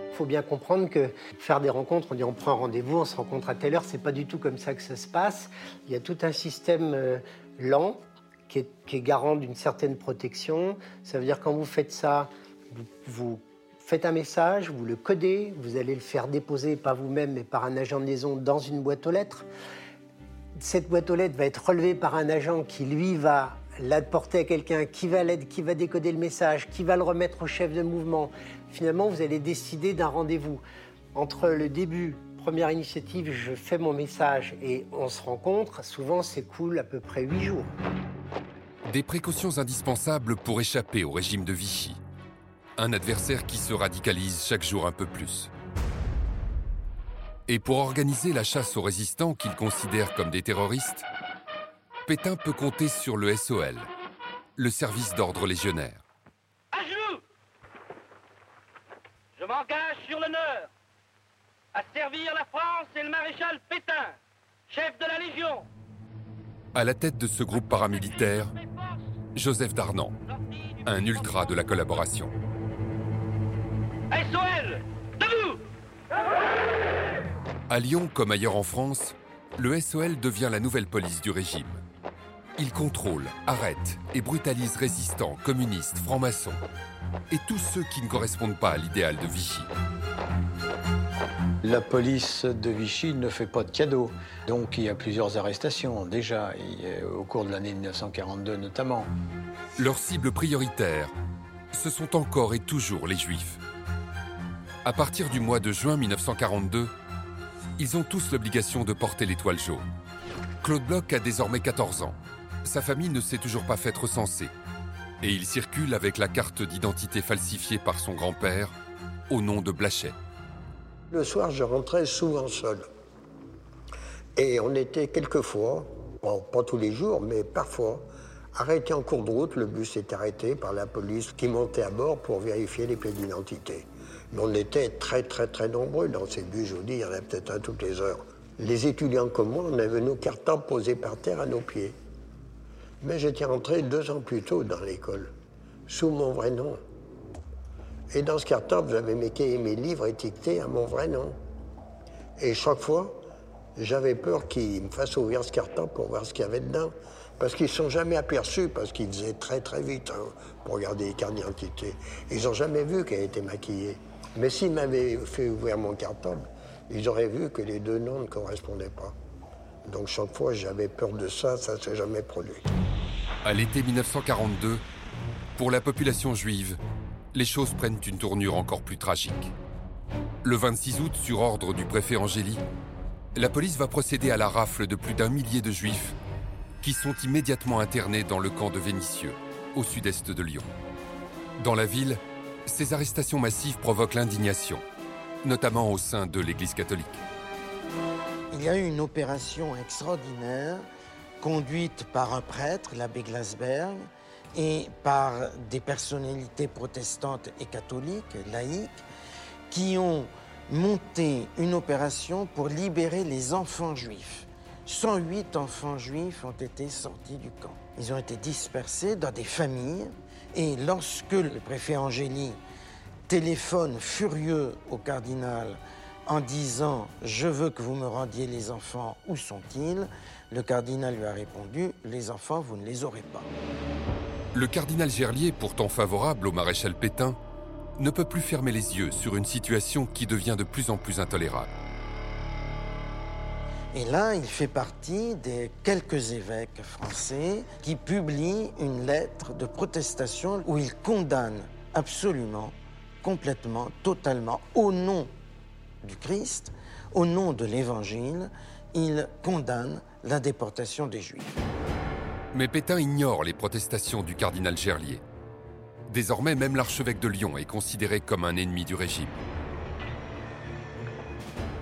Speaker 5: Il faut bien comprendre que faire des rencontres, on dit on prend un rendez-vous, on se rencontre à telle heure, c'est pas du tout comme ça que ça se passe. Il y a tout un système euh, lent qui est, qui est garant d'une certaine protection. Ça veut dire quand vous faites ça, vous, vous faites un message, vous le codez, vous allez le faire déposer, pas vous-même, mais par un agent de liaison dans une boîte aux lettres. Cette boîte aux lettres va être relevée par un agent qui, lui, va l'apporter à quelqu'un, qui va l'aide, qui va décoder le message, qui va le remettre au chef de mouvement. Finalement, vous allez décider d'un rendez-vous. Entre le début, première initiative, je fais mon message et on se rencontre, souvent cool à peu près huit jours.
Speaker 1: Des précautions indispensables pour échapper au régime de Vichy. Un adversaire qui se radicalise chaque jour un peu plus. Et pour organiser la chasse aux résistants qu'il considère comme des terroristes, Pétain peut compter sur le SOL, le service d'ordre légionnaire.
Speaker 6: À genoux Je m'engage sur l'honneur à servir la France et le maréchal Pétain, chef de la Légion.
Speaker 1: À la tête de ce groupe paramilitaire, Joseph Darnan, un ultra de la collaboration.
Speaker 6: SOL Debout
Speaker 1: À Lyon, comme ailleurs en France, le SOL devient la nouvelle police du régime. Il contrôle, arrête et brutalise résistants, communistes, francs-maçons et tous ceux qui ne correspondent pas à l'idéal de Vichy.
Speaker 10: La police de Vichy ne fait pas de cadeaux. Donc il y a plusieurs arrestations déjà, au cours de l'année 1942 notamment.
Speaker 1: Leur cible prioritaire, ce sont encore et toujours les juifs. À partir du mois de juin 1942, ils ont tous l'obligation de porter l'étoile jaune. Claude Bloch a désormais 14 ans. Sa famille ne s'est toujours pas faite recenser. Et il circule avec la carte d'identité falsifiée par son grand-père au nom de Blachet.
Speaker 16: Le soir, je rentrais souvent seul. Et on était quelquefois, pas tous les jours, mais parfois, arrêté en cours de route. Le bus est arrêté par la police qui montait à bord pour vérifier les pièces d'identité. On était très, très, très nombreux dans ces bus. Je vous dis, il y en a peut-être un toutes les heures. Les étudiants comme moi, on avait nos cartables posés par terre à nos pieds. Mais j'étais rentré deux ans plus tôt dans l'école, sous mon vrai nom. Et dans ce cartable, j'avais mes mes livres étiquetés à mon vrai nom. Et chaque fois, j'avais peur qu'ils me fassent ouvrir ce cartable pour voir ce qu'il y avait dedans. Parce qu'ils ne sont jamais aperçus, parce qu'ils faisaient très très vite hein, pour regarder les cartes d'identité. Ils n'ont jamais vu qu'elle était maquillée. Mais s'ils m'avaient fait ouvrir mon cartable, ils auraient vu que les deux noms ne correspondaient pas. Donc chaque fois, j'avais peur de ça, ça ne s'est jamais produit.
Speaker 1: À l'été 1942, pour la population juive, les choses prennent une tournure encore plus tragique. Le 26 août, sur ordre du préfet Angéli, la police va procéder à la rafle de plus d'un millier de juifs qui sont immédiatement internés dans le camp de Vénissieux, au sud-est de Lyon. Dans la ville, ces arrestations massives provoquent l'indignation, notamment au sein de l'Église catholique.
Speaker 13: Il y a eu une opération extraordinaire conduite par un prêtre, l'abbé Glasberg, et par des personnalités protestantes et catholiques, laïques, qui ont monté une opération pour libérer les enfants juifs. 108 enfants juifs ont été sortis du camp. Ils ont été dispersés dans des familles et lorsque le préfet Angéli téléphone furieux au cardinal en disant Je veux que vous me rendiez les enfants, où sont-ils? Le cardinal lui a répondu Les enfants, vous ne les aurez pas.
Speaker 1: Le cardinal Gerlier, pourtant favorable au maréchal Pétain, ne peut plus fermer les yeux sur une situation qui devient de plus en plus intolérable.
Speaker 13: Et là, il fait partie des quelques évêques français qui publient une lettre de protestation où il condamne absolument, complètement, totalement, au nom du Christ, au nom de l'Évangile, il condamne la déportation des Juifs.
Speaker 1: Mais Pétain ignore les protestations du cardinal Gerlier. Désormais, même l'archevêque de Lyon est considéré comme un ennemi du régime.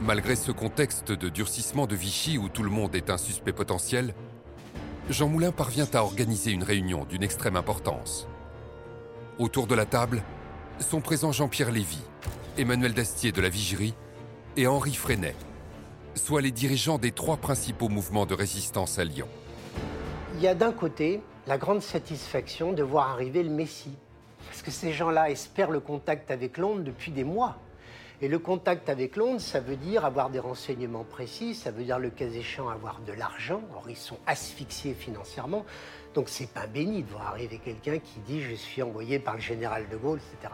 Speaker 1: Malgré ce contexte de durcissement de Vichy où tout le monde est un suspect potentiel, Jean Moulin parvient à organiser une réunion d'une extrême importance. Autour de la table sont présents Jean-Pierre Lévy, Emmanuel Dastier de la Vigerie et Henri Freinet, soit les dirigeants des trois principaux mouvements de résistance à Lyon.
Speaker 5: Il y a d'un côté la grande satisfaction de voir arriver le Messie, parce que ces gens-là espèrent le contact avec Londres depuis des mois. Et le contact avec Londres, ça veut dire avoir des renseignements précis, ça veut dire le cas échéant avoir de l'argent. Or, ils sont asphyxiés financièrement. Donc, c'est pas béni de voir arriver quelqu'un qui dit je suis envoyé par le général de Gaulle, etc.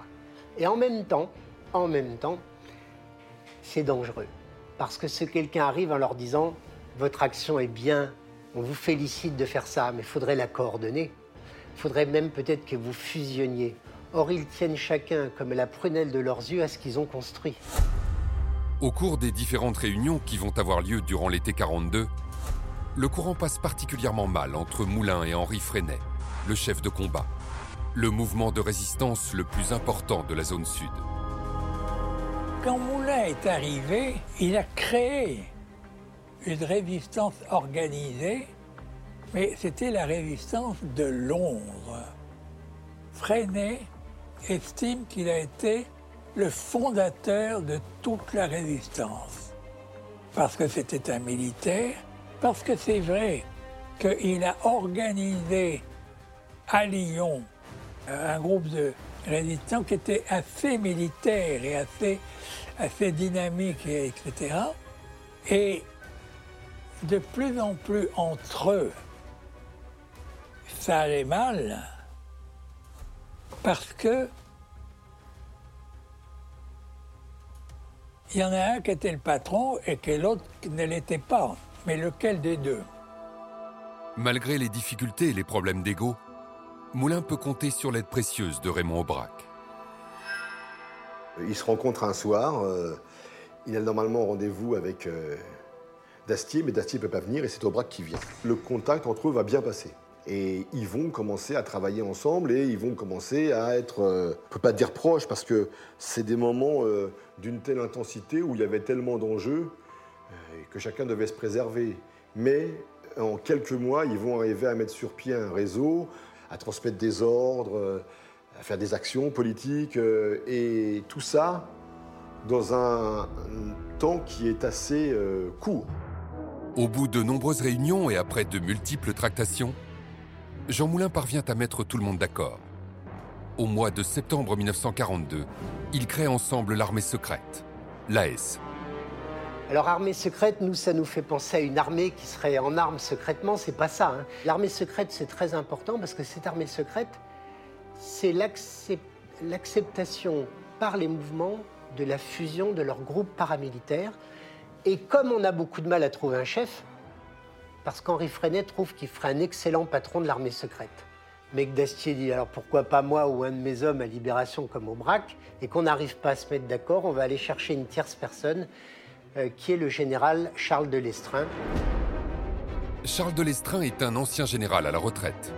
Speaker 5: Et en même temps, en même temps, c'est dangereux. Parce que ce quelqu'un arrive en leur disant votre action est bien, on vous félicite de faire ça, mais il faudrait la coordonner. Il faudrait même peut-être que vous fusionniez. Or, ils tiennent chacun comme la prunelle de leurs yeux à ce qu'ils ont construit.
Speaker 1: Au cours des différentes réunions qui vont avoir lieu durant l'été 42, le courant passe particulièrement mal entre Moulin et Henri Freinet, le chef de combat, le mouvement de résistance le plus important de la zone sud.
Speaker 19: Quand Moulin est arrivé, il a créé une résistance organisée, mais c'était la résistance de Londres. Freinet estime qu'il a été le fondateur de toute la résistance. Parce que c'était un militaire, parce que c'est vrai qu'il a organisé à Lyon un groupe de résistants qui était assez militaire et assez, dynamique, et etc. Et de plus en plus entre eux, ça allait mal parce que il y en a un qui était le patron et que l'autre ne l'était pas. Mais lequel des deux?
Speaker 1: Malgré les difficultés et les problèmes d'ego, Moulin peut compter sur l'aide précieuse de Raymond Aubrac.
Speaker 18: Ils se rencontrent un soir. euh, il a normalement rendez-vous avec euh, Dastier, mais Dastier ne peut pas venir et c'est Aubrac qui vient. Le contact entre eux va bien passer. Et ils vont commencer à travailler ensemble et ils vont commencer à être, euh, on peut pas dire proches, parce que c'est des moments euh, d'une telle intensité où il y avait tellement d'enjeux euh, que chacun devait se préserver. Mais en quelques mois, ils vont arriver à mettre sur pied un réseau, à transmettre des ordres, euh, à faire des actions politiques, euh, et tout ça dans un, temps qui est assez euh, court.
Speaker 1: Au bout de nombreuses réunions et après de multiples tractations, Jean Moulin parvient à mettre tout le monde d'accord. Au mois de septembre 1942, ils créent ensemble l'armée secrète, l'AS.
Speaker 5: Alors armée secrète, nous, ça nous fait penser à une armée qui serait en armes secrètement. C'est pas ça. hein. L'armée secrète, c'est très important parce que cette armée secrète, c'est l'accep- l'acceptation par les mouvements de la fusion de leurs groupes paramilitaires. Et comme on a beaucoup de mal à trouver un chef, parce qu'Henri Freinet trouve qu'il ferait un excellent patron de l'armée secrète. Mais que Dastier dit alors pourquoi pas moi ou un de mes hommes à Libération comme au BRAC, et qu'on n'arrive pas à se mettre d'accord, on va aller chercher une tierce personne euh, qui est le général Charles de Lestrin.
Speaker 1: Charles de Lestrin est un ancien général à la retraite.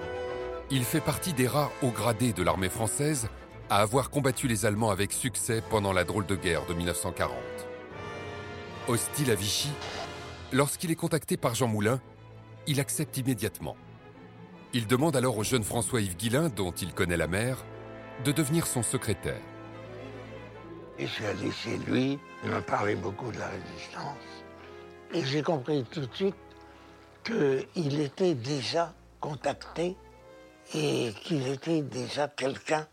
Speaker 1: Il fait partie des rares hauts gradés de l'armée française à avoir combattu les Allemands avec succès pendant la drôle de guerre de 1940. Hostile à Vichy, lorsqu'il est contacté par Jean Moulin, il accepte immédiatement. Il demande alors au jeune François-Yves Guillain, dont il connaît la mère, de devenir son secrétaire.
Speaker 7: Et je suis allé chez lui, il m'a parlé beaucoup de la résistance. Et j'ai compris tout de suite qu'il était déjà contacté et qu'il était déjà quelqu'un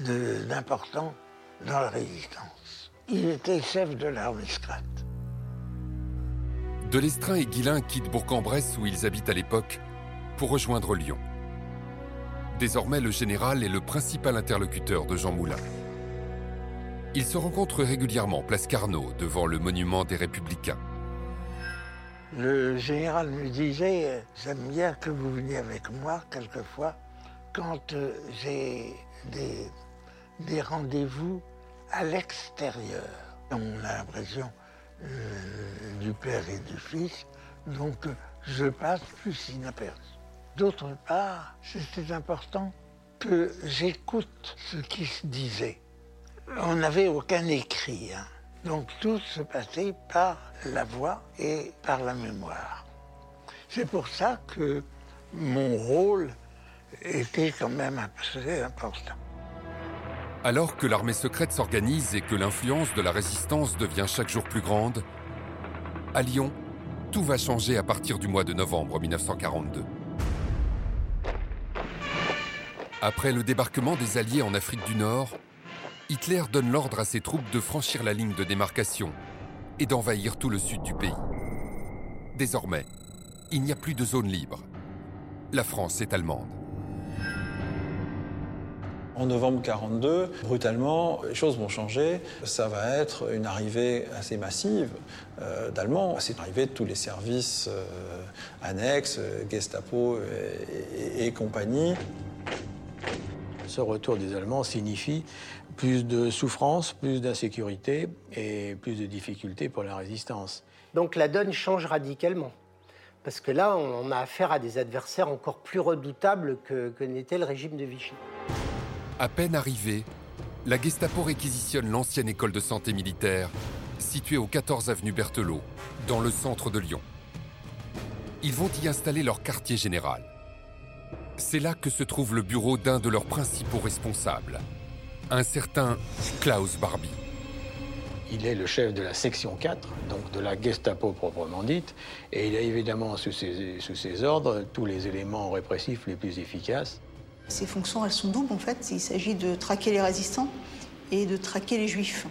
Speaker 7: d'important dans la résistance. Il était chef de l'armée secrète.
Speaker 1: De Lestrin et Guillain quittent Bourg-en-Bresse où ils habitent à l'époque pour rejoindre Lyon. Désormais, le général est le principal interlocuteur de Jean Moulin. Ils se rencontrent régulièrement place Carnot devant le monument des Républicains.
Speaker 7: Le général me disait, j'aime bien que vous veniez avec moi quelquefois quand euh, j'ai des rendez-vous à l'extérieur. On a l'impression euh, du père et du fils, donc je passe plus inaperçu. D'autre part, c'était important que j'écoute ce qui se disait. On n'avait aucun écrit, hein. donc tout se passait par la voix et par la mémoire. C'est pour ça que mon rôle était quand même assez important.
Speaker 1: Alors que l'armée secrète s'organise et que l'influence de la résistance devient chaque jour plus grande, à Lyon, tout va changer à partir du mois de novembre 1942. Après le débarquement des Alliés en Afrique du Nord, Hitler donne l'ordre à ses troupes de franchir la ligne de démarcation et d'envahir tout le sud du pays. Désormais, il n'y a plus de zone libre. La France est allemande.
Speaker 12: En novembre 1942, brutalement, les choses vont changer. Ça va être une arrivée assez massive euh, d'Allemands. C'est l'arrivée de tous les services euh, annexes, Gestapo et, et- et compagnie.
Speaker 10: Ce retour des Allemands signifie plus de souffrance, plus d'insécurité et plus de difficultés pour la résistance.
Speaker 5: Donc la donne change radicalement. Parce que là, on on a affaire à des adversaires encore plus redoutables que, que n'était le régime de Vichy.
Speaker 1: À peine arrivée, la Gestapo réquisitionne l'ancienne école de santé militaire, située au 14 avenue Berthelot, dans le centre de Lyon. Ils vont y installer leur quartier général. C'est là que se trouve le bureau d'un de leurs principaux responsables, un certain Klaus Barbie.
Speaker 10: Il est le chef de la section 4, donc de la Gestapo proprement dite, et il a évidemment sous ses, sous ses ordres tous les éléments répressifs les plus efficaces.
Speaker 4: Ces fonctions, elles sont doubles en fait. Il s'agit de traquer les résistants et de traquer les juifs.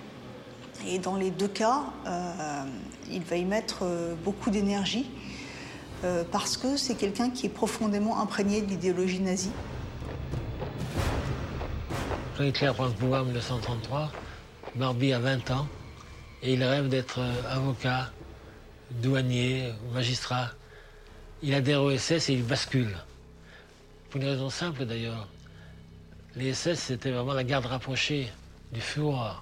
Speaker 4: Et dans les deux cas, euh, il va y mettre euh, beaucoup d'énergie euh, parce que c'est quelqu'un qui est profondément imprégné de l'idéologie nazie.
Speaker 11: Quand Hitler prend le pouvoir en 1933, Barbie a 20 ans et il rêve d'être avocat, douanier, magistrat. Il adhère au SS et il bascule. Pour une raison simple d'ailleurs. Les SS, c'était vraiment la garde rapprochée du Führer.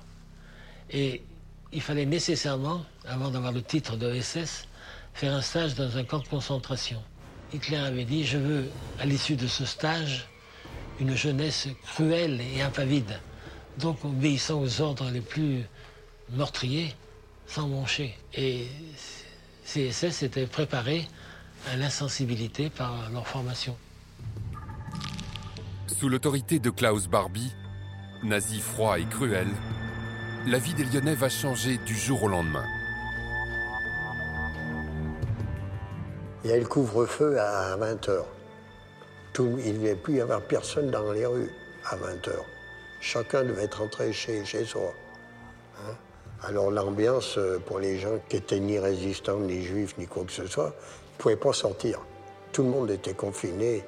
Speaker 11: Et il fallait nécessairement, avant d'avoir le titre de SS, faire un stage dans un camp de concentration. Hitler avait dit Je veux, à l'issue de ce stage, une jeunesse cruelle et impavide, donc obéissant aux ordres les plus meurtriers, sans mancher. Et CSS était préparé à l'insensibilité par leur formation.
Speaker 1: Sous l'autorité de Klaus Barbie, nazi froid et cruel, la vie des Lyonnais va changer du jour au lendemain.
Speaker 16: Il y a le couvre-feu à 20h. il n'y avait plus y avoir personne dans les rues à 20h. Chacun devait être rentré chez, soi. Hein. Alors l'ambiance, euh, pour les gens qui étaient ni résistants, ni juifs, ni quoi que ce soit, ne pouvaient pas sortir. Tout le monde était confiné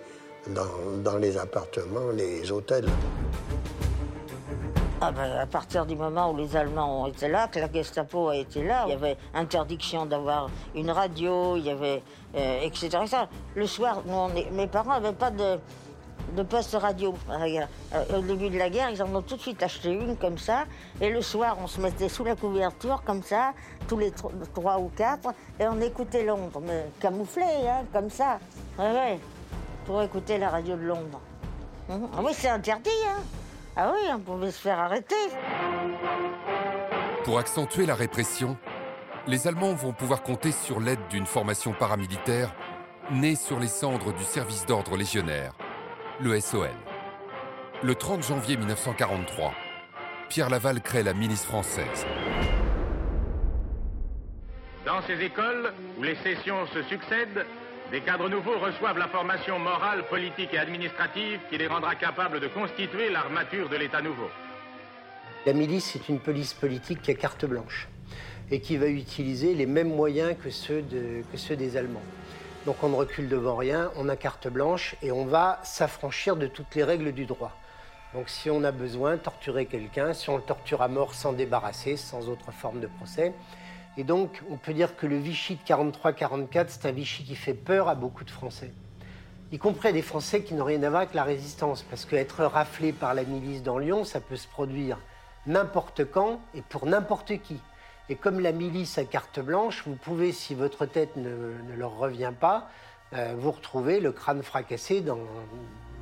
Speaker 16: dans, les appartements, les hôtels.
Speaker 9: Ah ben, à partir du moment où les Allemands ont été là, que la Gestapo a été là, il y avait interdiction d'avoir une radio, il y avait euh, etc., Le soir, mes parents n'avaient pas de, poste radio. Euh, au début de la guerre, ils en ont tout de suite acheté une comme ça. Et le soir, on se mettait sous la couverture comme ça, tous les trois ou quatre, et on écoutait Londres, mais camouflé, hein, comme ça. Pour écouter la radio de Londres. Hum, ah oui, c'est interdit, hein. Ah oui, on pouvait se faire arrêter.
Speaker 1: Pour accentuer la répression, les Allemands vont pouvoir compter sur l'aide d'une formation paramilitaire née sur les cendres du service d'ordre légionnaire, le SOL. Le 30 janvier 1943, Pierre Laval crée la milice française.
Speaker 14: Dans ces écoles, où les sessions se succèdent, des cadres nouveaux reçoivent la formation morale, politique et administrative qui les rendra capables de constituer l'armature de l'État nouveau.
Speaker 5: La milice est une police politique qui a carte blanche et qui va utiliser les mêmes moyens que ceux, des Allemands. Donc on ne recule devant rien, on a carte blanche et on va s'affranchir de toutes les règles du droit. Donc si on a besoin, torturer quelqu'un, si on le torture à mort, s'en débarrasser, sans autre forme de procès. Et donc, on peut dire que le Vichy de 43-44, c'est un Vichy qui fait peur à beaucoup de Français. Y compris des Français qui n'ont rien à voir avec la résistance. Parce qu'être raflé par la milice dans Lyon, ça peut se produire n'importe quand et pour n'importe qui. Et comme la milice a carte blanche, vous pouvez, si votre tête ne, leur revient pas, euh, vous retrouver le crâne fracassé dans,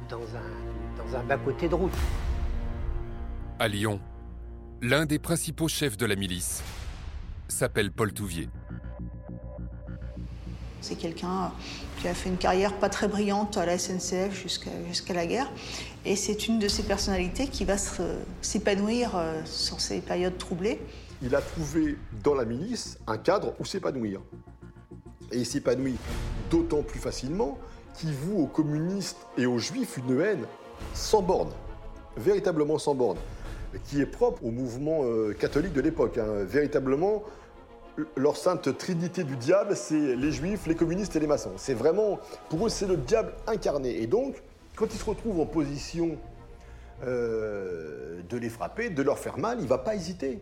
Speaker 5: dans un, dans un bas-côté de route.
Speaker 1: À Lyon, l'un des principaux chefs de la milice, s'appelle Paul Touvier.
Speaker 4: C'est quelqu'un qui a fait une carrière pas très brillante à la SNCF jusqu'à la guerre. Et c'est une de ces personnalités qui va s'épanouir euh, sur ces périodes troublées.
Speaker 18: Il a trouvé dans la milice un cadre où s'épanouir. Et il s'épanouit d'autant plus facilement qu'il voue aux communistes et aux juifs une haine sans borne, véritablement sans borne qui est propre au mouvement euh, catholique de l'époque. Hein. Véritablement, leur sainte trinité du diable, c'est les juifs, les communistes et les maçons. C'est vraiment, pour eux, c'est le diable incarné. Et donc, quand ils se retrouvent en position euh, de les frapper, de leur faire mal, il ne va pas hésiter.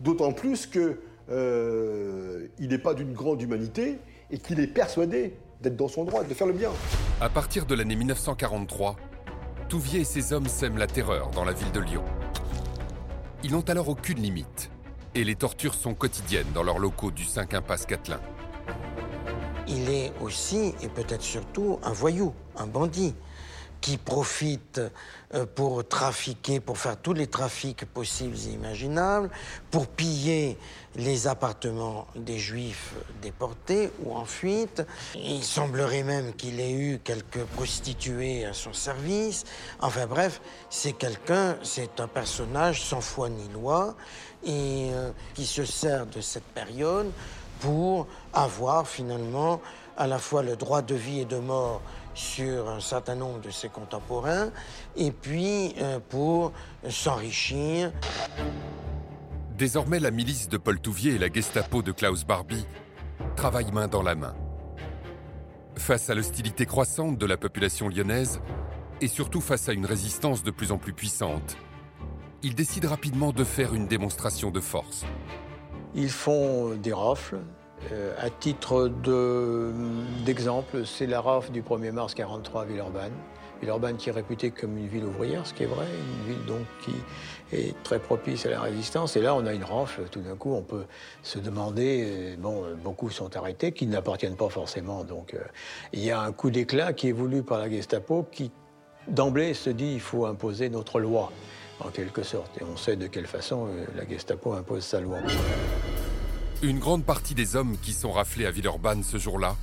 Speaker 18: D'autant plus qu'il euh, n'est pas d'une grande humanité et qu'il est persuadé d'être dans son droit, de faire le bien.
Speaker 1: À partir de l'année 1943, Touvier et ses hommes sèment la terreur dans la ville de Lyon. Ils n'ont alors aucune limite, et les tortures sont quotidiennes dans leurs locaux du 5 impasse Catelin.
Speaker 13: Il est aussi, et peut-être surtout, un voyou, un bandit qui profite euh, pour trafiquer, pour faire tous les trafics possibles et imaginables, pour piller les appartements des juifs déportés ou en fuite. Il semblerait même qu'il ait eu quelques prostituées à son service. Enfin bref, c'est quelqu'un, c'est un personnage sans foi ni loi et euh, qui se sert de cette période pour avoir finalement à la fois le droit de vie et de mort sur un certain nombre de ses contemporains, et puis euh, pour s'enrichir.
Speaker 1: Désormais, la milice de Paul Touvier et la Gestapo de Klaus Barbie travaillent main dans la main. Face à l'hostilité croissante de la population lyonnaise, et surtout face à une résistance de plus en plus puissante, ils décident rapidement de faire une démonstration de force.
Speaker 10: Ils font des rafles, euh, à titre d'exemple, c'est la RAF du 1er mars 43 à Villeurbanne. Villeurbanne qui est réputée comme une ville ouvrière, ce qui est vrai, une ville donc qui est très propice à la résistance. Et là, on a une ranche, tout d'un coup, on peut se demander, euh, bon, euh, beaucoup sont arrêtés, qui n'appartiennent pas forcément. Donc, euh, il y a un coup d'éclat qui est voulu par la Gestapo, qui d'emblée se dit, il faut imposer notre loi, en quelque sorte. Et on sait de quelle façon la Gestapo impose sa loi.
Speaker 1: Une grande partie des hommes qui sont raflés à Villeurbanne ce jour-là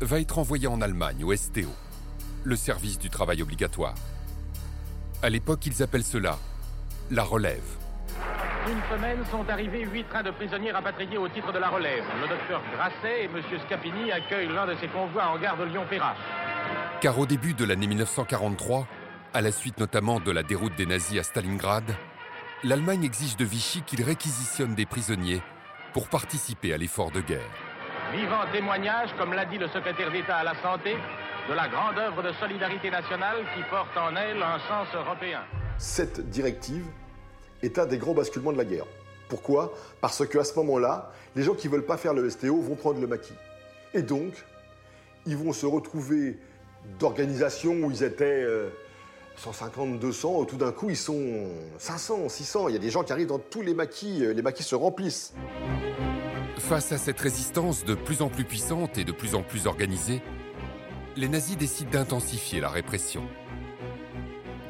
Speaker 1: va être envoyée en Allemagne, au STO le service du travail obligatoire. À l'époque, ils appellent cela la relève.
Speaker 14: Une semaine sont arrivés huit trains de prisonniers rapatriés au titre de la relève. Le docteur Grasset et M. Scapini accueillent l'un de ces convois en gare de Lyon-Perrache.
Speaker 1: Car au début de l'année 1943, à la suite notamment de la déroute des nazis à Stalingrad, l'Allemagne exige de Vichy qu'il réquisitionne des prisonniers pour participer à l'effort de guerre.
Speaker 14: Vivant témoignage, comme l'a dit le secrétaire d'État à la Santé, de la grande œuvre de solidarité nationale qui porte en elle un sens européen.
Speaker 18: Cette directive est un des grands basculements de la guerre. Pourquoi? Parce qu'à ce moment-là, les gens qui ne veulent pas faire le STO vont prendre le maquis. Et donc, ils vont se retrouver d'organisations où ils étaient 150, euh, 200, tout d'un coup ils sont 500, 600. Il y a des gens qui arrivent dans tous les maquis, euh, les maquis se remplissent.
Speaker 1: Face à cette résistance de plus en plus puissante et de plus en plus organisée, les nazis décident d'intensifier la répression.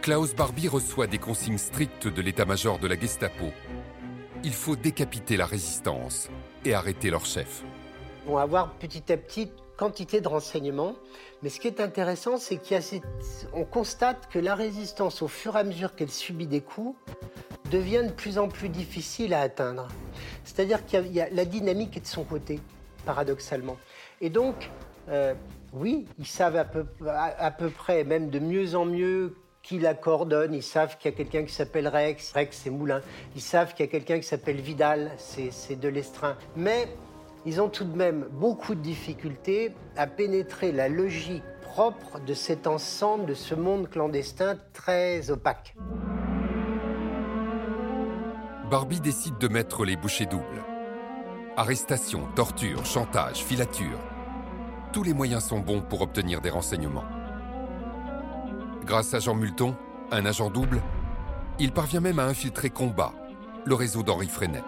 Speaker 1: Klaus Barbie reçoit des consignes strictes de l'état-major de la Gestapo. Il faut décapiter la résistance et arrêter leur chef.
Speaker 5: On va avoir petit à petit quantité de renseignements, mais ce qui est intéressant, c'est qu'on constate que la résistance, au fur et à mesure qu'elle subit des coups, devient de plus en plus difficile à atteindre. C'est-à-dire qu'il y, a la dynamique est de son côté, paradoxalement. Et donc, euh, oui, ils savent à peu, près, même de mieux en mieux, qui la coordonne. Ils savent qu'il y a quelqu'un qui s'appelle Rex. Rex, c'est Moulin. Ils savent qu'il y a quelqu'un qui s'appelle Vidal. C'est de l'Estrin. Mais ils ont tout de même beaucoup de difficultés à pénétrer la logique propre de cet ensemble, de ce monde clandestin très opaque.
Speaker 1: Barbie décide de mettre les bouchées doubles. Arrestation, torture, chantage, filature tous les moyens sont bons pour obtenir des renseignements. Grâce à Jean Multon, un agent double, il parvient même à infiltrer Combat, le réseau d'Henri Freinet.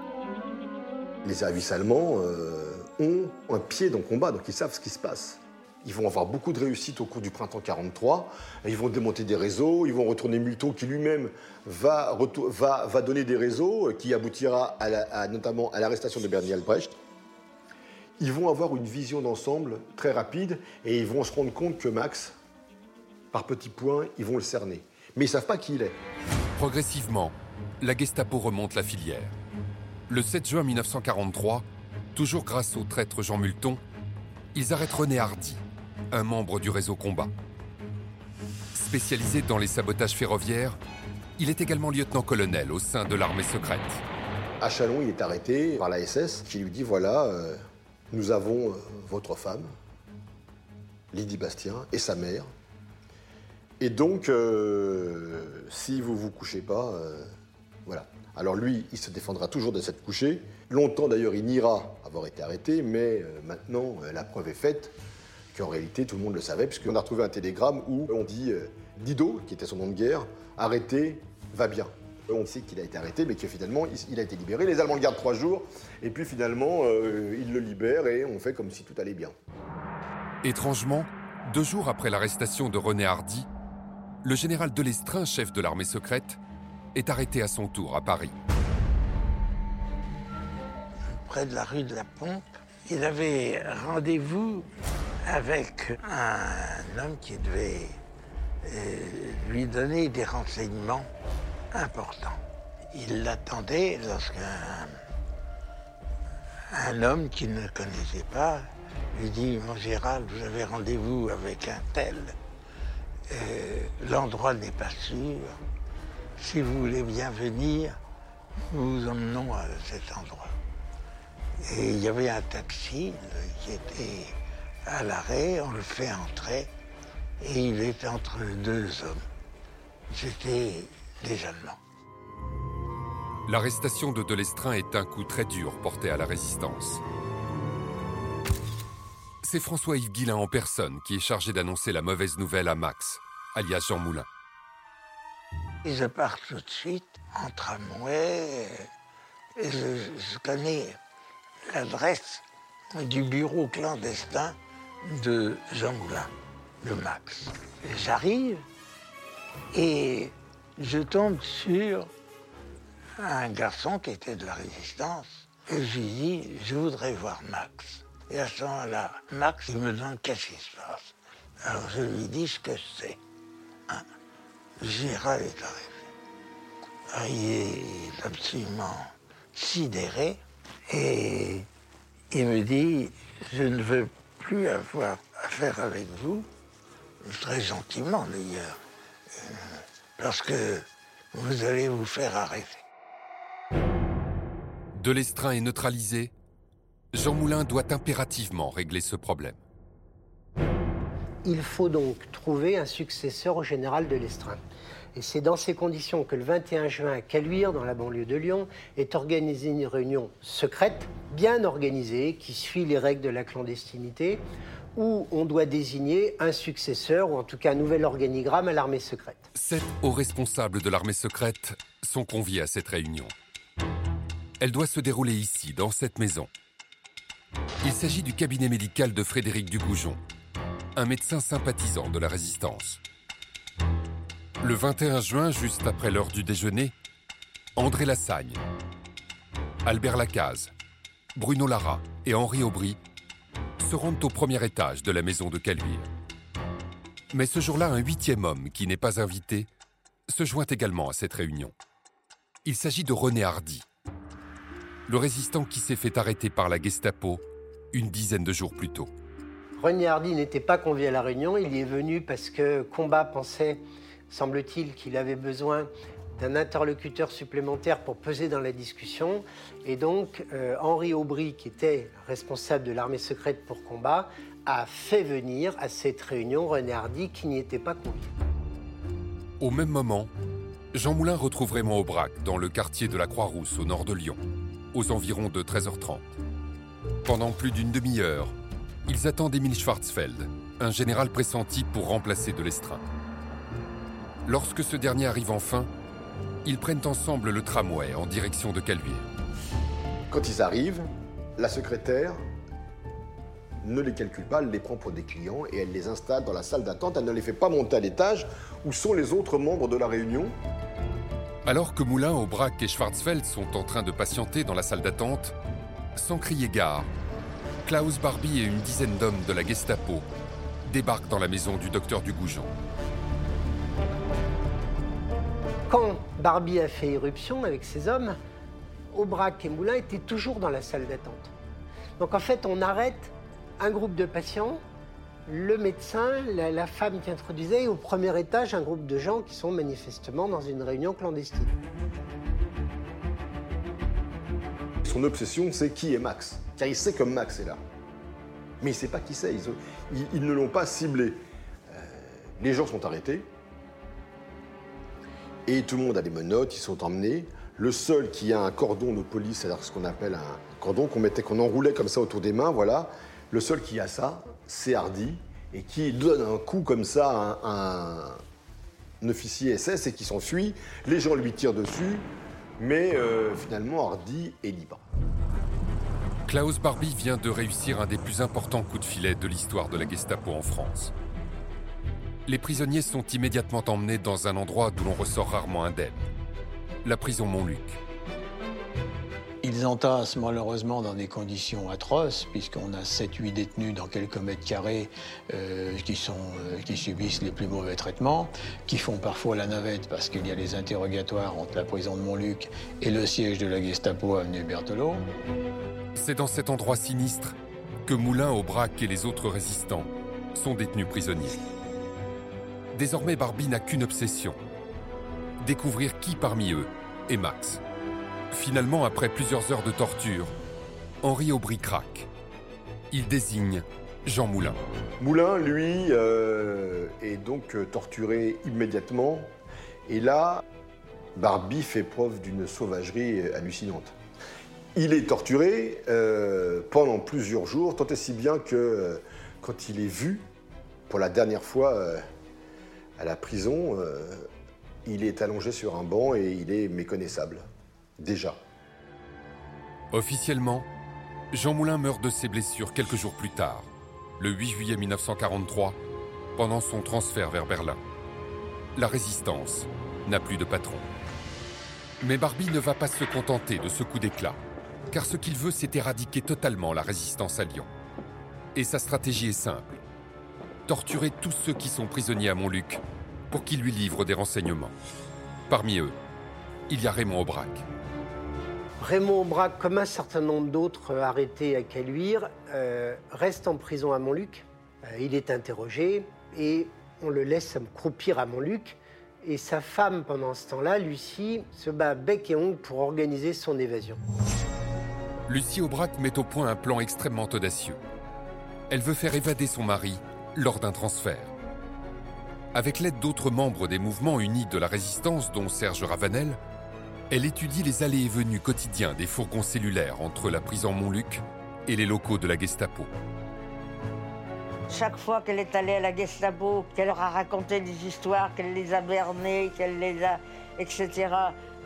Speaker 18: Les services allemands euh, ont un pied dans Combat, donc ils savent ce qui se passe. Ils vont avoir beaucoup de réussite au cours du printemps 43. Ils vont démonter des réseaux. Ils vont retourner Multon, qui lui-même va, va, donner des réseaux, qui aboutira notamment à l'arrestation de Bernie Albrecht ils vont avoir une vision d'ensemble très rapide et ils vont se rendre compte que Max, par petits points, ils vont le cerner. Mais ils ne savent pas qui il est.
Speaker 1: Progressivement, la Gestapo remonte la filière. Le 7 juin 1943, toujours grâce au traître Jean Multon, ils arrêtent René Hardy, un membre du réseau combat. Spécialisé dans les sabotages ferroviaires, il est également lieutenant-colonel au sein de l'armée secrète.
Speaker 18: À Chalon, il est arrêté par la SS qui lui dit voilà, euh, nous avons euh, votre femme, Lydie Bastien, et sa mère. Et donc, euh, si vous vous couchez pas, euh, voilà. Alors lui, il se défendra toujours de cette couchée. Longtemps d'ailleurs, il niera avoir été arrêté, mais maintenant, la preuve est faite qu'en réalité, tout le monde le savait, puisqu'on a retrouvé un télégramme où on dit Dido, qui était son nom de guerre, arrêté, va bien. On sait qu'il a été arrêté, mais que finalement, il a été libéré. Les Allemands le gardent trois jours, et puis finalement, euh, ils le libèrent et on fait comme si tout allait bien.
Speaker 1: Étrangement, deux jours après l'arrestation de René Hardy, le général Delestrin, chef de l'armée secrète, est arrêté à son tour à Paris.
Speaker 7: Près de la rue de la Pompe, il avait rendez-vous avec un homme qui devait euh, lui donner des renseignements important. Il l'attendait lorsqu'un un homme qu'il ne connaissait pas lui dit Mon Gérald, vous avez rendez-vous avec un tel. Euh, l'endroit n'est pas sûr. Si vous voulez bien venir, nous vous emmenons à cet endroit. Et il y avait un taxi qui était à l'arrêt, on le fait entrer, et il est entre deux hommes. C'était des Allemands.
Speaker 1: L'arrestation de Delestrin est un coup très dur porté à la résistance. C'est François-Yves Guillain en personne qui est chargé d'annoncer la mauvaise nouvelle à Max, alias Jean Moulin.
Speaker 7: Je pars tout de suite en tramway. Et je, je connais l'adresse du bureau clandestin de Jean Moulin, le Max. J'arrive et je tombe sur un garçon qui était de la résistance. Et je lui dis, je voudrais voir Max. Et à ce moment-là, Max, me demande qu'est-ce qui se passe? Alors je lui dis ce que c'est. Hein? Gérald est arrivé. Ah, Il est absolument sidéré et il me dit, je ne veux plus avoir affaire avec vous, très gentiment d'ailleurs, euh, parce que vous allez vous faire arrêter.
Speaker 1: De l'estrin est neutralisé, Jean Moulin doit impérativement régler ce problème.
Speaker 5: Il faut donc trouver un successeur au général de l'Estrin. Et c'est dans ces conditions que le 21 juin à Caluire, dans la banlieue de Lyon, est organisée une réunion secrète, bien organisée, qui suit les règles de la clandestinité, où on doit désigner un successeur, ou en tout cas un nouvel organigramme à l'armée secrète.
Speaker 1: Sept hauts responsables de l'armée secrète sont conviés à cette réunion. Elle doit se dérouler ici, dans cette maison. Il s'agit du cabinet médical de Frédéric Dugoujon, un médecin sympathisant de la résistance. Le 21 juin, juste après l'heure du déjeuner, André Lassagne, Albert Lacaze, Bruno Lara et Henri Aubry se rendent au premier étage de la maison de Caluire. Mais ce jour-là, un huitième homme, qui n'est pas invité, se joint également à cette réunion. Il s'agit de René Hardy, le résistant qui s'est fait arrêter par la Gestapo une dizaine de jours plus tôt.
Speaker 5: René Hardy n'était pas convié à la réunion, il y est venu parce que Combat pensait, semble-t-il, qu'il avait besoin d'un interlocuteur supplémentaire pour peser dans la discussion. Et donc, euh, Henri Aubry, qui était responsable de l'armée secrète pour Combat, a fait venir à cette réunion René Hardy, qui n'y était pas convié.
Speaker 1: Au même moment, Jean Moulin retrouve Raymond Aubrac dans le quartier de la Croix-Rousse, au nord de Lyon, aux environs de 13h30. Pendant plus d'une demi-heure, ils attendent Émile Schwarzfeld, un général pressenti pour remplacer de l'Estrin. Lorsque ce dernier arrive enfin, ils prennent ensemble le tramway en direction de Caluire.
Speaker 18: Quand ils arrivent, la secrétaire ne les calcule pas, elle les prend pour des clients et elle les installe dans la salle d'attente. Elle ne les fait pas monter à l'étage où sont les autres membres de la réunion.
Speaker 1: Alors que Moulin, Aubrac et Schwarzfeld sont en train de patienter dans la salle d'attente, sans crier gare, Klaus Barbie et une dizaine d'hommes de la Gestapo débarquent dans la maison du docteur Dugoujon.
Speaker 5: Quand Barbie a fait éruption avec ses hommes, Aubrac et Moulin étaient toujours dans la salle d'attente. Donc en fait, on arrête un groupe de patients, le médecin, la, femme qui introduisait, au premier étage, un groupe de gens qui sont manifestement dans une réunion clandestine.
Speaker 18: Son obsession, c'est qui est Max. Car il sait comme Max est là. Mais il ne sait pas qui c'est. Ils ne l'ont pas ciblé. Euh, les gens sont arrêtés. Et tout le monde a des menottes, ils sont emmenés. Le seul qui a un cordon de police, c'est-à-dire ce qu'on appelle un cordon qu'on mettait, qu'on enroulait comme ça autour des mains, voilà. Le seul qui a ça, c'est Hardy, et qui donne un coup comme ça à un, officier SS et qui s'enfuit. Les gens lui tirent dessus, mais euh, finalement Hardy est libre.
Speaker 1: Klaus Barbie vient de réussir un des plus importants coups de filet de l'histoire de la Gestapo en France. Les prisonniers sont immédiatement emmenés dans un endroit d'où l'on ressort rarement indemne, la prison Montluc.
Speaker 10: Ils entassent malheureusement dans des conditions atroces, puisqu'on a 7-8 détenus dans quelques mètres carrés euh, qui, euh, qui subissent les plus mauvais traitements, qui font parfois la navette parce qu'il y a les interrogatoires entre la prison de Montluc et le siège de la Gestapo avenue Berthelot.
Speaker 1: C'est dans cet endroit sinistre que Moulin, Aubrac et les autres résistants sont détenus prisonniers. Désormais, Barbie n'a qu'une obsession découvrir qui parmi eux est Max. Finalement, après plusieurs heures de torture, Henri Aubry craque. Il désigne Jean Moulin.
Speaker 18: Moulin, lui, euh, est donc euh, torturé immédiatement. Et là, Barbie fait preuve d'une sauvagerie euh, hallucinante. Il est torturé pendant plusieurs jours, tant et si bien que quand il est vu pour la dernière fois, À la prison, il est allongé sur un banc et il est méconnaissable. Déjà.
Speaker 1: Officiellement, Jean Moulin meurt de ses blessures quelques jours plus tard, le 8 juillet 1943, pendant son transfert vers Berlin. La résistance n'a plus de patron. Mais Barbie ne va pas se contenter de ce coup d'éclat, car ce qu'il veut, c'est éradiquer totalement la résistance à Lyon. Et sa stratégie est simple. Torturer tous ceux qui sont prisonniers à Montluc pour qu'ils lui livrent des renseignements. Parmi eux, il y a Raymond Aubrac.
Speaker 5: Raymond Aubrac, comme un certain nombre d'autres arrêtés à Caluire, euh, reste en prison à Montluc. Euh, il est interrogé et on le laisse croupir à Montluc. Et sa femme, pendant ce temps-là, Lucie, se bat bec et ongle pour organiser son évasion.
Speaker 1: Lucie Aubrac met au point un plan extrêmement audacieux. Elle veut faire évader son mari lors d'un transfert. Avec l'aide d'autres membres des mouvements unis de la résistance, dont Serge Ravanel, elle étudie les allées et venues quotidiens des fourgons cellulaires entre la prison Montluc et les locaux de la Gestapo.
Speaker 9: Chaque fois qu'elle est allée à la Gestapo, qu'elle leur a raconté des histoires, qu'elle les a bernées, qu'elle les a, etc.,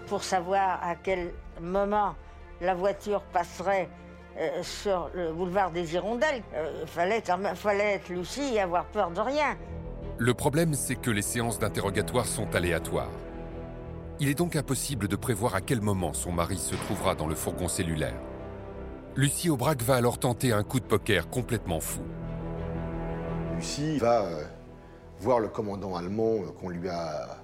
Speaker 9: pour savoir à quel moment la voiture passerait euh, sur le boulevard des Hirondelles, il euh, fallait, fallait être lucide et avoir peur de rien.
Speaker 1: Le problème, c'est que les séances d'interrogatoire sont aléatoires. Il est donc impossible de prévoir à quel moment son mari se trouvera dans le fourgon cellulaire. Lucie Aubrac va alors tenter un coup de poker complètement fou.
Speaker 18: Lucie va euh, voir le commandant allemand euh, qu'on lui a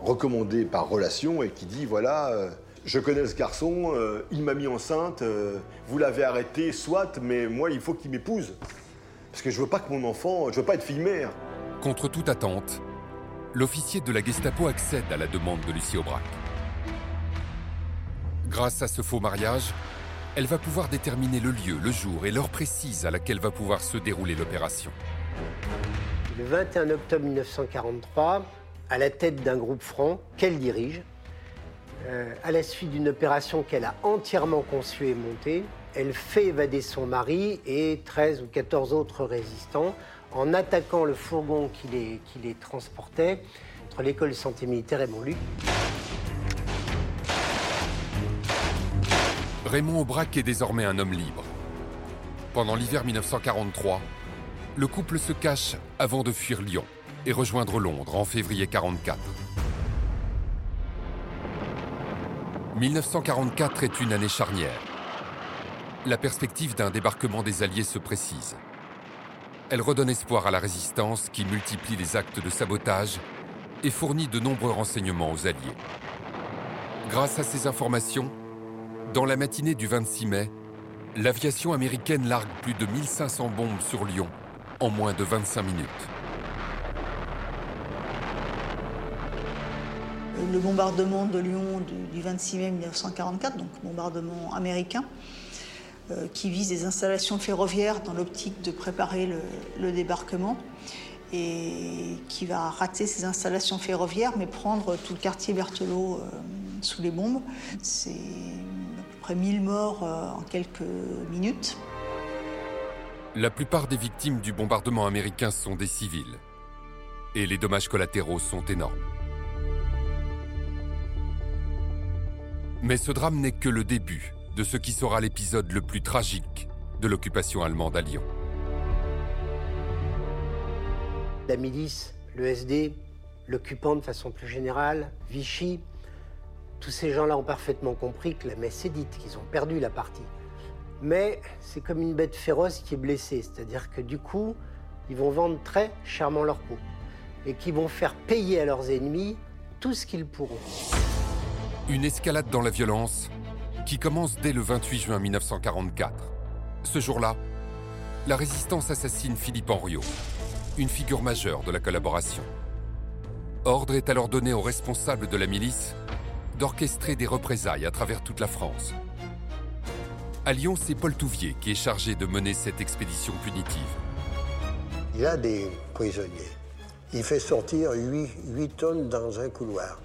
Speaker 18: recommandé par relation et qui dit voilà, euh, je connais ce garçon, il m'a mis enceinte, vous l'avez arrêté, soit, mais moi il faut qu'il m'épouse. Parce que je veux pas que mon enfant, je veux pas être fille-mère.
Speaker 1: Contre toute attente, l'officier de la Gestapo accède à la demande de Lucie Aubrac. Grâce à ce faux mariage, elle va pouvoir déterminer le lieu, le jour et l'heure précise à laquelle va pouvoir se dérouler l'opération.
Speaker 5: Le 21 octobre 1943, à la tête d'un groupe franc qu'elle dirige, euh, à la suite d'une opération qu'elle a entièrement conçue et montée, elle fait évader son mari et 13 ou 14 autres résistants en attaquant le fourgon qui les, transportait entre l'école de santé militaire et Montluc.
Speaker 1: Raymond Aubrac est désormais un homme libre. Pendant l'hiver 1943, le couple se cache avant de fuir Lyon et rejoindre Londres en février 1944. 1944 est une année charnière. La perspective d'un débarquement des Alliés se précise. Elle redonne espoir à la résistance qui multiplie les actes de sabotage et fournit de nombreux renseignements aux Alliés. Grâce à ces informations, dans la matinée du 26 mai, l'aviation américaine largue plus de 1500 bombes sur Lyon en moins de 25 minutes.
Speaker 4: Le bombardement de Lyon du 26 mai 1944, donc bombardement américain, qui vise des installations ferroviaires dans l'optique de préparer le, débarquement et qui va rater ces installations ferroviaires mais prendre tout le quartier Berthelot euh, sous les bombes. C'est 1000 morts euh, en quelques minutes.
Speaker 1: La plupart des victimes du bombardement américain sont des civils. Et les dommages collatéraux sont énormes. Mais ce drame n'est que le début de ce qui sera l'épisode le plus tragique de l'occupation allemande à Lyon.
Speaker 5: La milice, le SD, l'occupant de façon plus générale, Vichy, tous ces gens-là ont parfaitement compris que la messe est dite, qu'ils ont perdu la partie. Mais c'est comme une bête féroce qui est blessée, c'est-à-dire que du coup, ils vont vendre très chèrement leur peau et qui vont faire payer à leurs ennemis tout ce qu'ils pourront.
Speaker 1: Une escalade dans la violence qui commence dès le 28 juin 1944. Ce jour-là, la résistance assassine Philippe Henriot, une figure majeure de la collaboration. Ordre est alors donné aux responsables de la milice d'orchestrer des représailles à travers toute la France. À Lyon, c'est Paul Touvier qui est chargé de mener cette expédition punitive.
Speaker 16: Il a des prisonniers. Il fait sortir 8, tonnes dans un couloir.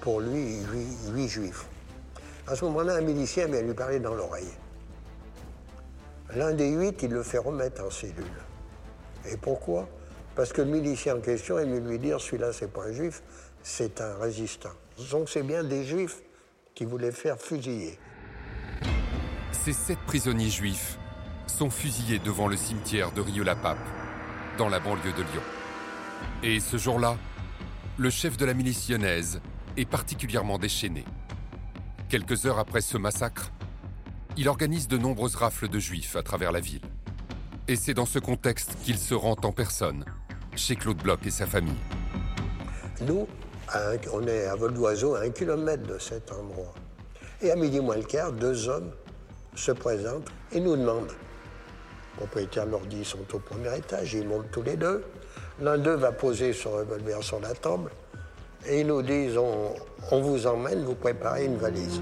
Speaker 16: Pour lui, 8, juifs. À ce moment-là, un milicien vient lui parler dans l'oreille. L'un des huit, il le fait remettre en cellule. Et pourquoi? Parce que le milicien en question est mieux lui dire celui-là, c'est pas un juif, c'est un résistant. Donc c'est bien des juifs qui voulaient faire fusiller.
Speaker 1: Ces sept prisonniers juifs sont fusillés devant le cimetière de Rio-la-Pape, dans la banlieue de Lyon. Et ce jour-là, le chef de la milice lyonnaise est particulièrement déchaîné. Quelques heures après ce massacre, il organise de nombreuses rafles de juifs à travers la ville. Et c'est dans ce contexte qu'il se rend en personne chez Claude Bloch et sa famille.
Speaker 16: Nous, on est à vol d'oiseau à un kilomètre de cet endroit. Et à midi moins le quart, deux hommes se présentent et nous demandent. Les propriétaires leur dit ils sont au premier étage, ils montent tous les deux. L'un d'eux va poser son revolver sur la table et ils nous disent on, vous emmène, vous préparez une valise.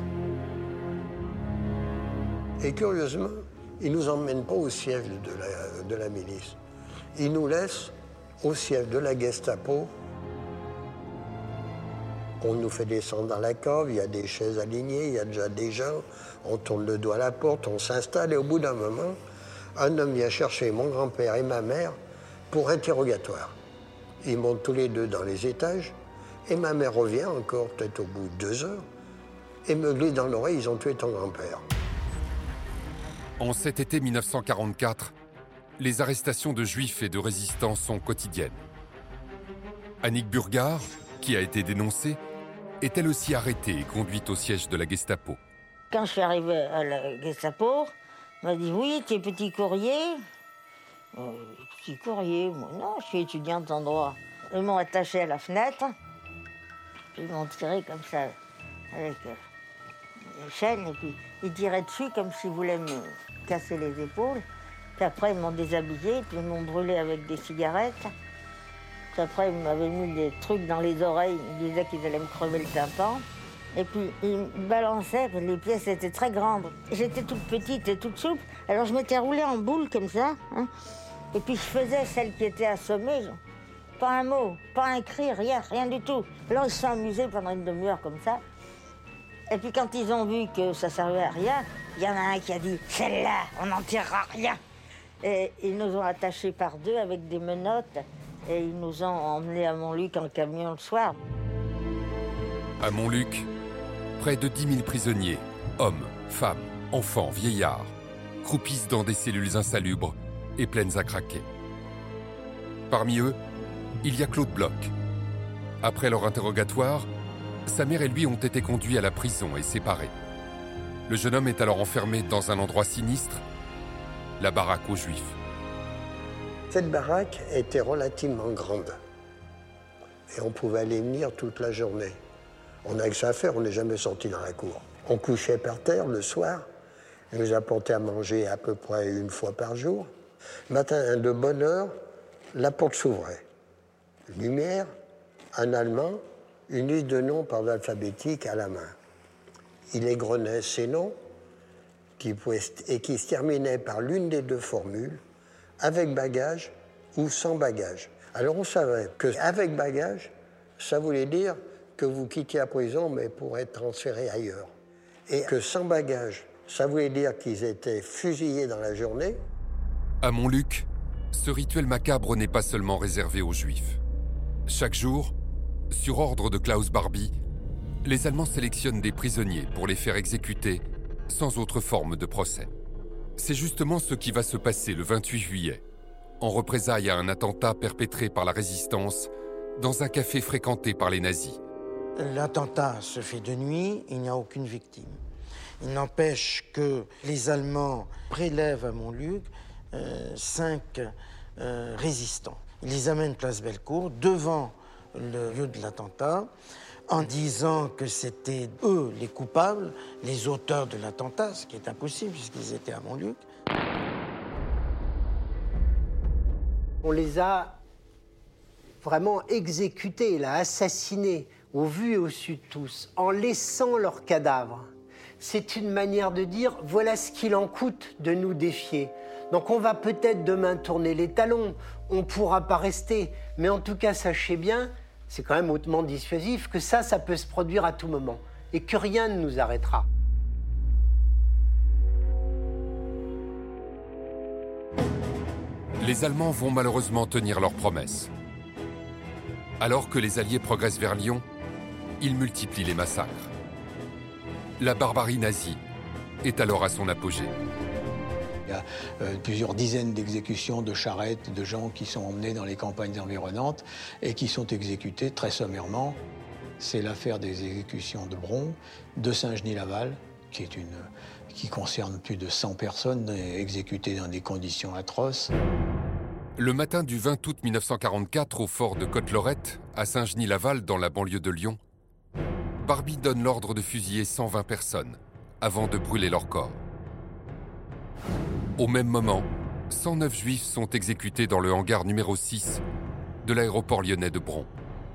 Speaker 16: Et curieusement, ils ne nous emmènent pas au siège de la, de la milice. Ils nous laissent au siège de la Gestapo. On nous fait descendre dans la cave, il y a des chaises alignées, il y a déjà des gens. On tourne le doigt à la porte, on s'installe et au bout d'un moment, un homme vient chercher mon grand-père et ma mère pour interrogatoire. Ils montent tous les deux dans les étages et ma mère revient encore peut-être au bout de deux heures et me glisse dans l'oreille, ils ont tué ton grand-père.
Speaker 1: En cet été 1944, les arrestations de juifs et de résistants sont quotidiennes. Annick Burgard, qui a été dénoncée, est elle aussi arrêtée et conduite au siège de la Gestapo.
Speaker 9: Quand je suis arrivée à la Gestapo, on m'a dit Oui, tu es petit courrier. Euh, petit courrier, moi, non, je suis étudiante en droit. Ils m'ont attaché à la fenêtre, ils m'ont tiré comme ça, avec euh, une chaîne, et puis ils tiraient dessus comme s'ils voulaient me casser les épaules. Puis après, ils m'ont déshabillé, puis ils m'ont brûlé avec des cigarettes. Puis après, ils m'avaient mis des trucs dans les oreilles, ils disaient qu'ils allaient me crever le tympan. Et puis, ils me balançaient, les pièces étaient très grandes. J'étais toute petite et toute souple, alors je m'étais roulée en boule comme ça. hein. Et puis, je faisais celle qui était assommée. Pas un mot, pas un cri, rien, rien du tout. Alors, ils se sont amusés pendant une demi-heure comme ça. Et puis, quand ils ont vu que ça servait à rien, il y en a un qui a dit Celle-là, on n'en tirera rien. Et ils nous ont attachés par deux avec des menottes et ils nous ont emmenés à Montluc en camion le soir.
Speaker 1: À Montluc, près de 10 000 prisonniers, hommes, femmes, enfants, vieillards, croupissent dans des cellules insalubres et pleines à craquer. Parmi eux, il y a Claude Bloch. Après leur interrogatoire, sa mère et lui ont été conduits à la prison et séparés. Le jeune homme est alors enfermé dans un endroit sinistre, la baraque aux Juifs.
Speaker 16: Cette baraque était relativement grande. Et on pouvait aller venir toute la journée. On n'avait que ça à faire, on n'est jamais sorti dans la cour. On couchait par terre le soir. Ils nous apportaient à manger à peu près une fois par jour. Matin, de bonne heure, la porte s'ouvrait. Lumière, un allemand, une liste de noms par alphabétique à la main. Il égrenait ces noms et qui se terminaient par l'une des deux formules, avec bagage ou sans bagage. Alors on savait que avec bagage, ça voulait dire que vous quittiez la prison, mais pour être transféré ailleurs. Et que sans bagage, ça voulait dire qu'ils étaient fusillés dans la journée.
Speaker 1: À Montluc, ce rituel macabre n'est pas seulement réservé aux Juifs. Chaque jour, sur ordre de Klaus Barbie, les Allemands sélectionnent des prisonniers pour les faire exécuter sans autre forme de procès. C'est justement ce qui va se passer le 28 juillet, en représailles à un attentat perpétré par la résistance dans un café fréquenté par les nazis.
Speaker 13: L'attentat se fait de nuit, il n'y a aucune victime. Il n'empêche que les Allemands prélèvent à Montluc euh, cinq euh, résistants. Ils les amènent place Bellecour, devant le lieu de l'attentat, en disant que c'était eux les coupables, les auteurs de l'attentat, ce qui est impossible puisqu'ils étaient à Montluc.
Speaker 5: On les a vraiment exécutés, là, assassinés, au vu et au su de tous, en laissant leurs cadavres. C'est une manière de dire voilà ce qu'il en coûte de nous défier. Donc on va peut-être demain tourner les talons, on ne pourra pas rester, mais en tout cas sachez bien, c'est quand même hautement dissuasif, que ça, ça peut se produire à tout moment et que rien ne nous arrêtera.
Speaker 1: Les Allemands vont malheureusement tenir leurs promesses. Alors que les Alliés progressent vers Lyon, ils multiplient les massacres. La barbarie nazie est alors à son apogée.
Speaker 10: Il y a euh, plusieurs dizaines d'exécutions de charrettes, de gens qui sont emmenés dans les campagnes environnantes et qui sont exécutés très sommairement. C'est l'affaire des exécutions de Bron, de Saint-Genis-Laval, qui, concerne plus de 100 personnes exécutées dans des conditions atroces.
Speaker 1: Le matin du 20 août 1944, au fort de Côte-Lorette, à Saint-Genis-Laval, dans la banlieue de Lyon, Barbie donne l'ordre de fusiller 120 personnes avant de brûler leur corps. Au même moment, 109 juifs sont exécutés dans le hangar numéro 6 de l'aéroport lyonnais de Bron.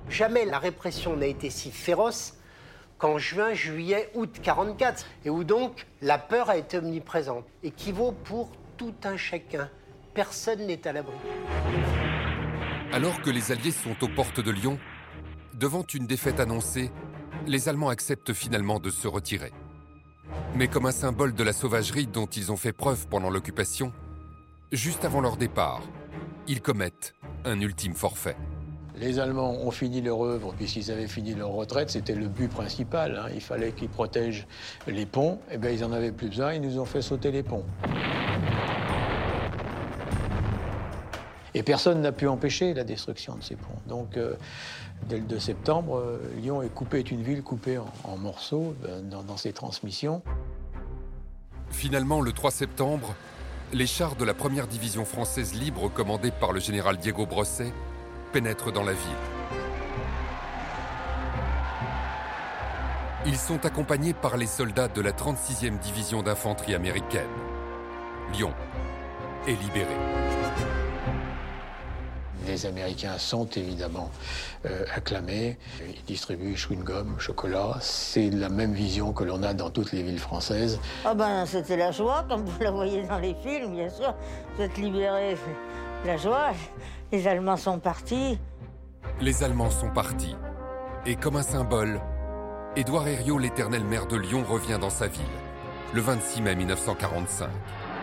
Speaker 5: Jamais la répression n'a été si féroce qu'en juin, juillet, août 44, et où donc la peur a été omniprésente, et qui vaut pour tout un chacun. Personne n'est à l'abri.
Speaker 1: Alors que les Alliés sont aux portes de Lyon, devant une défaite annoncée, les Allemands acceptent finalement de se retirer. Mais comme un symbole de la sauvagerie dont ils ont fait preuve pendant l'occupation, juste avant leur départ, ils commettent un ultime forfait.
Speaker 10: Les Allemands ont fini leur œuvre puisqu'ils avaient fini leur retraite, c'était le but principal. hein. Il fallait qu'ils protègent les ponts. Eh bien, ils en avaient plus besoin, ils nous ont fait sauter les ponts. Et personne n'a pu empêcher la destruction de ces ponts. Donc, euh, dès le 2 septembre, euh, Lyon est coupée, est une ville coupée en, morceaux euh, dans, ses transmissions.
Speaker 1: Finalement, le 3 septembre, les chars de la première division française libre commandés par le général Diego Brosset pénètrent dans la ville. Ils sont accompagnés par les soldats de la 36e division d'infanterie américaine. Lyon est libéré.
Speaker 10: Les Américains sont évidemment euh, acclamés. Ils distribuent chewing-gum, chocolat. C'est la même vision que l'on a dans toutes les villes françaises.
Speaker 9: Ah ben, c'était la joie, comme vous la voyez dans les films, bien sûr. Vous êtes libérés, c'est la joie. Les Allemands sont partis.
Speaker 1: Les Allemands sont partis. Et comme un symbole, Édouard Herriot, l'éternel maire de Lyon, revient dans sa ville, le 26 mai 1945.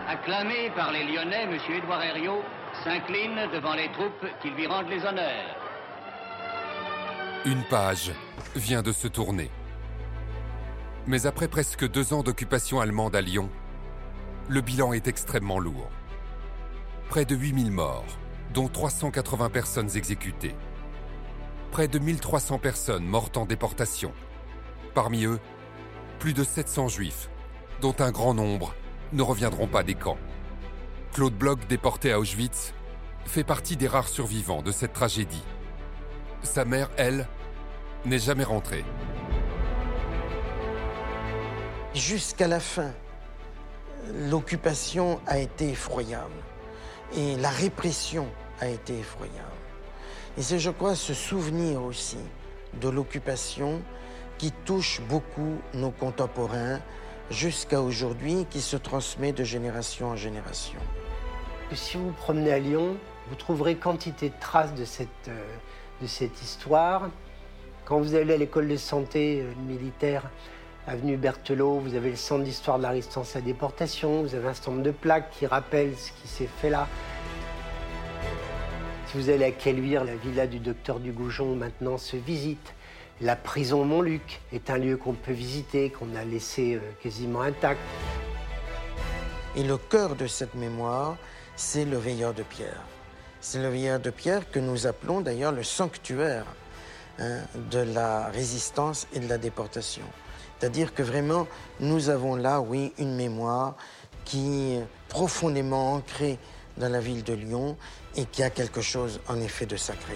Speaker 3: Acclamé par les Lyonnais, M. Édouard Herriot s'incline devant les troupes qui lui rendent les honneurs.
Speaker 1: Une page vient de se tourner. Mais après presque deux ans d'occupation allemande à Lyon, le bilan est extrêmement lourd. Près de 8000 morts, dont 380 personnes exécutées. Près de 1300 personnes mortes en déportation. Parmi eux, plus de 700 juifs, dont un grand nombre ne reviendront pas des camps. Claude Bloch, déporté à Auschwitz, fait partie des rares survivants de cette tragédie. Sa mère, elle, n'est jamais rentrée.
Speaker 13: Jusqu'à la fin, l'occupation a été effroyable et la répression a été effroyable. Et c'est, je crois, ce souvenir aussi de l'occupation qui touche beaucoup nos contemporains jusqu'à aujourd'hui, qui se transmet de génération en génération.
Speaker 5: Si vous vous promenez à Lyon, vous trouverez quantité de traces de cette, euh, de cette histoire. Quand vous allez à l'école de santé euh, militaire, avenue Berthelot, vous avez le centre d'histoire de la résistance à déportation, vous avez un certain de plaques qui rappellent ce qui s'est fait là. Si vous allez à Caluire, la villa du docteur Dugoujon maintenant se visite. La prison Montluc est un lieu qu'on peut visiter, qu'on a laissé euh, quasiment intact.
Speaker 13: Et le cœur de cette mémoire, c'est le veilleur de pierre. C'est le veilleur de pierre que nous appelons d'ailleurs le sanctuaire hein, de la résistance et de la déportation. C'est-à-dire que vraiment, nous avons là, oui, une mémoire qui est profondément ancrée dans la ville de Lyon et qui a quelque chose en effet de sacré.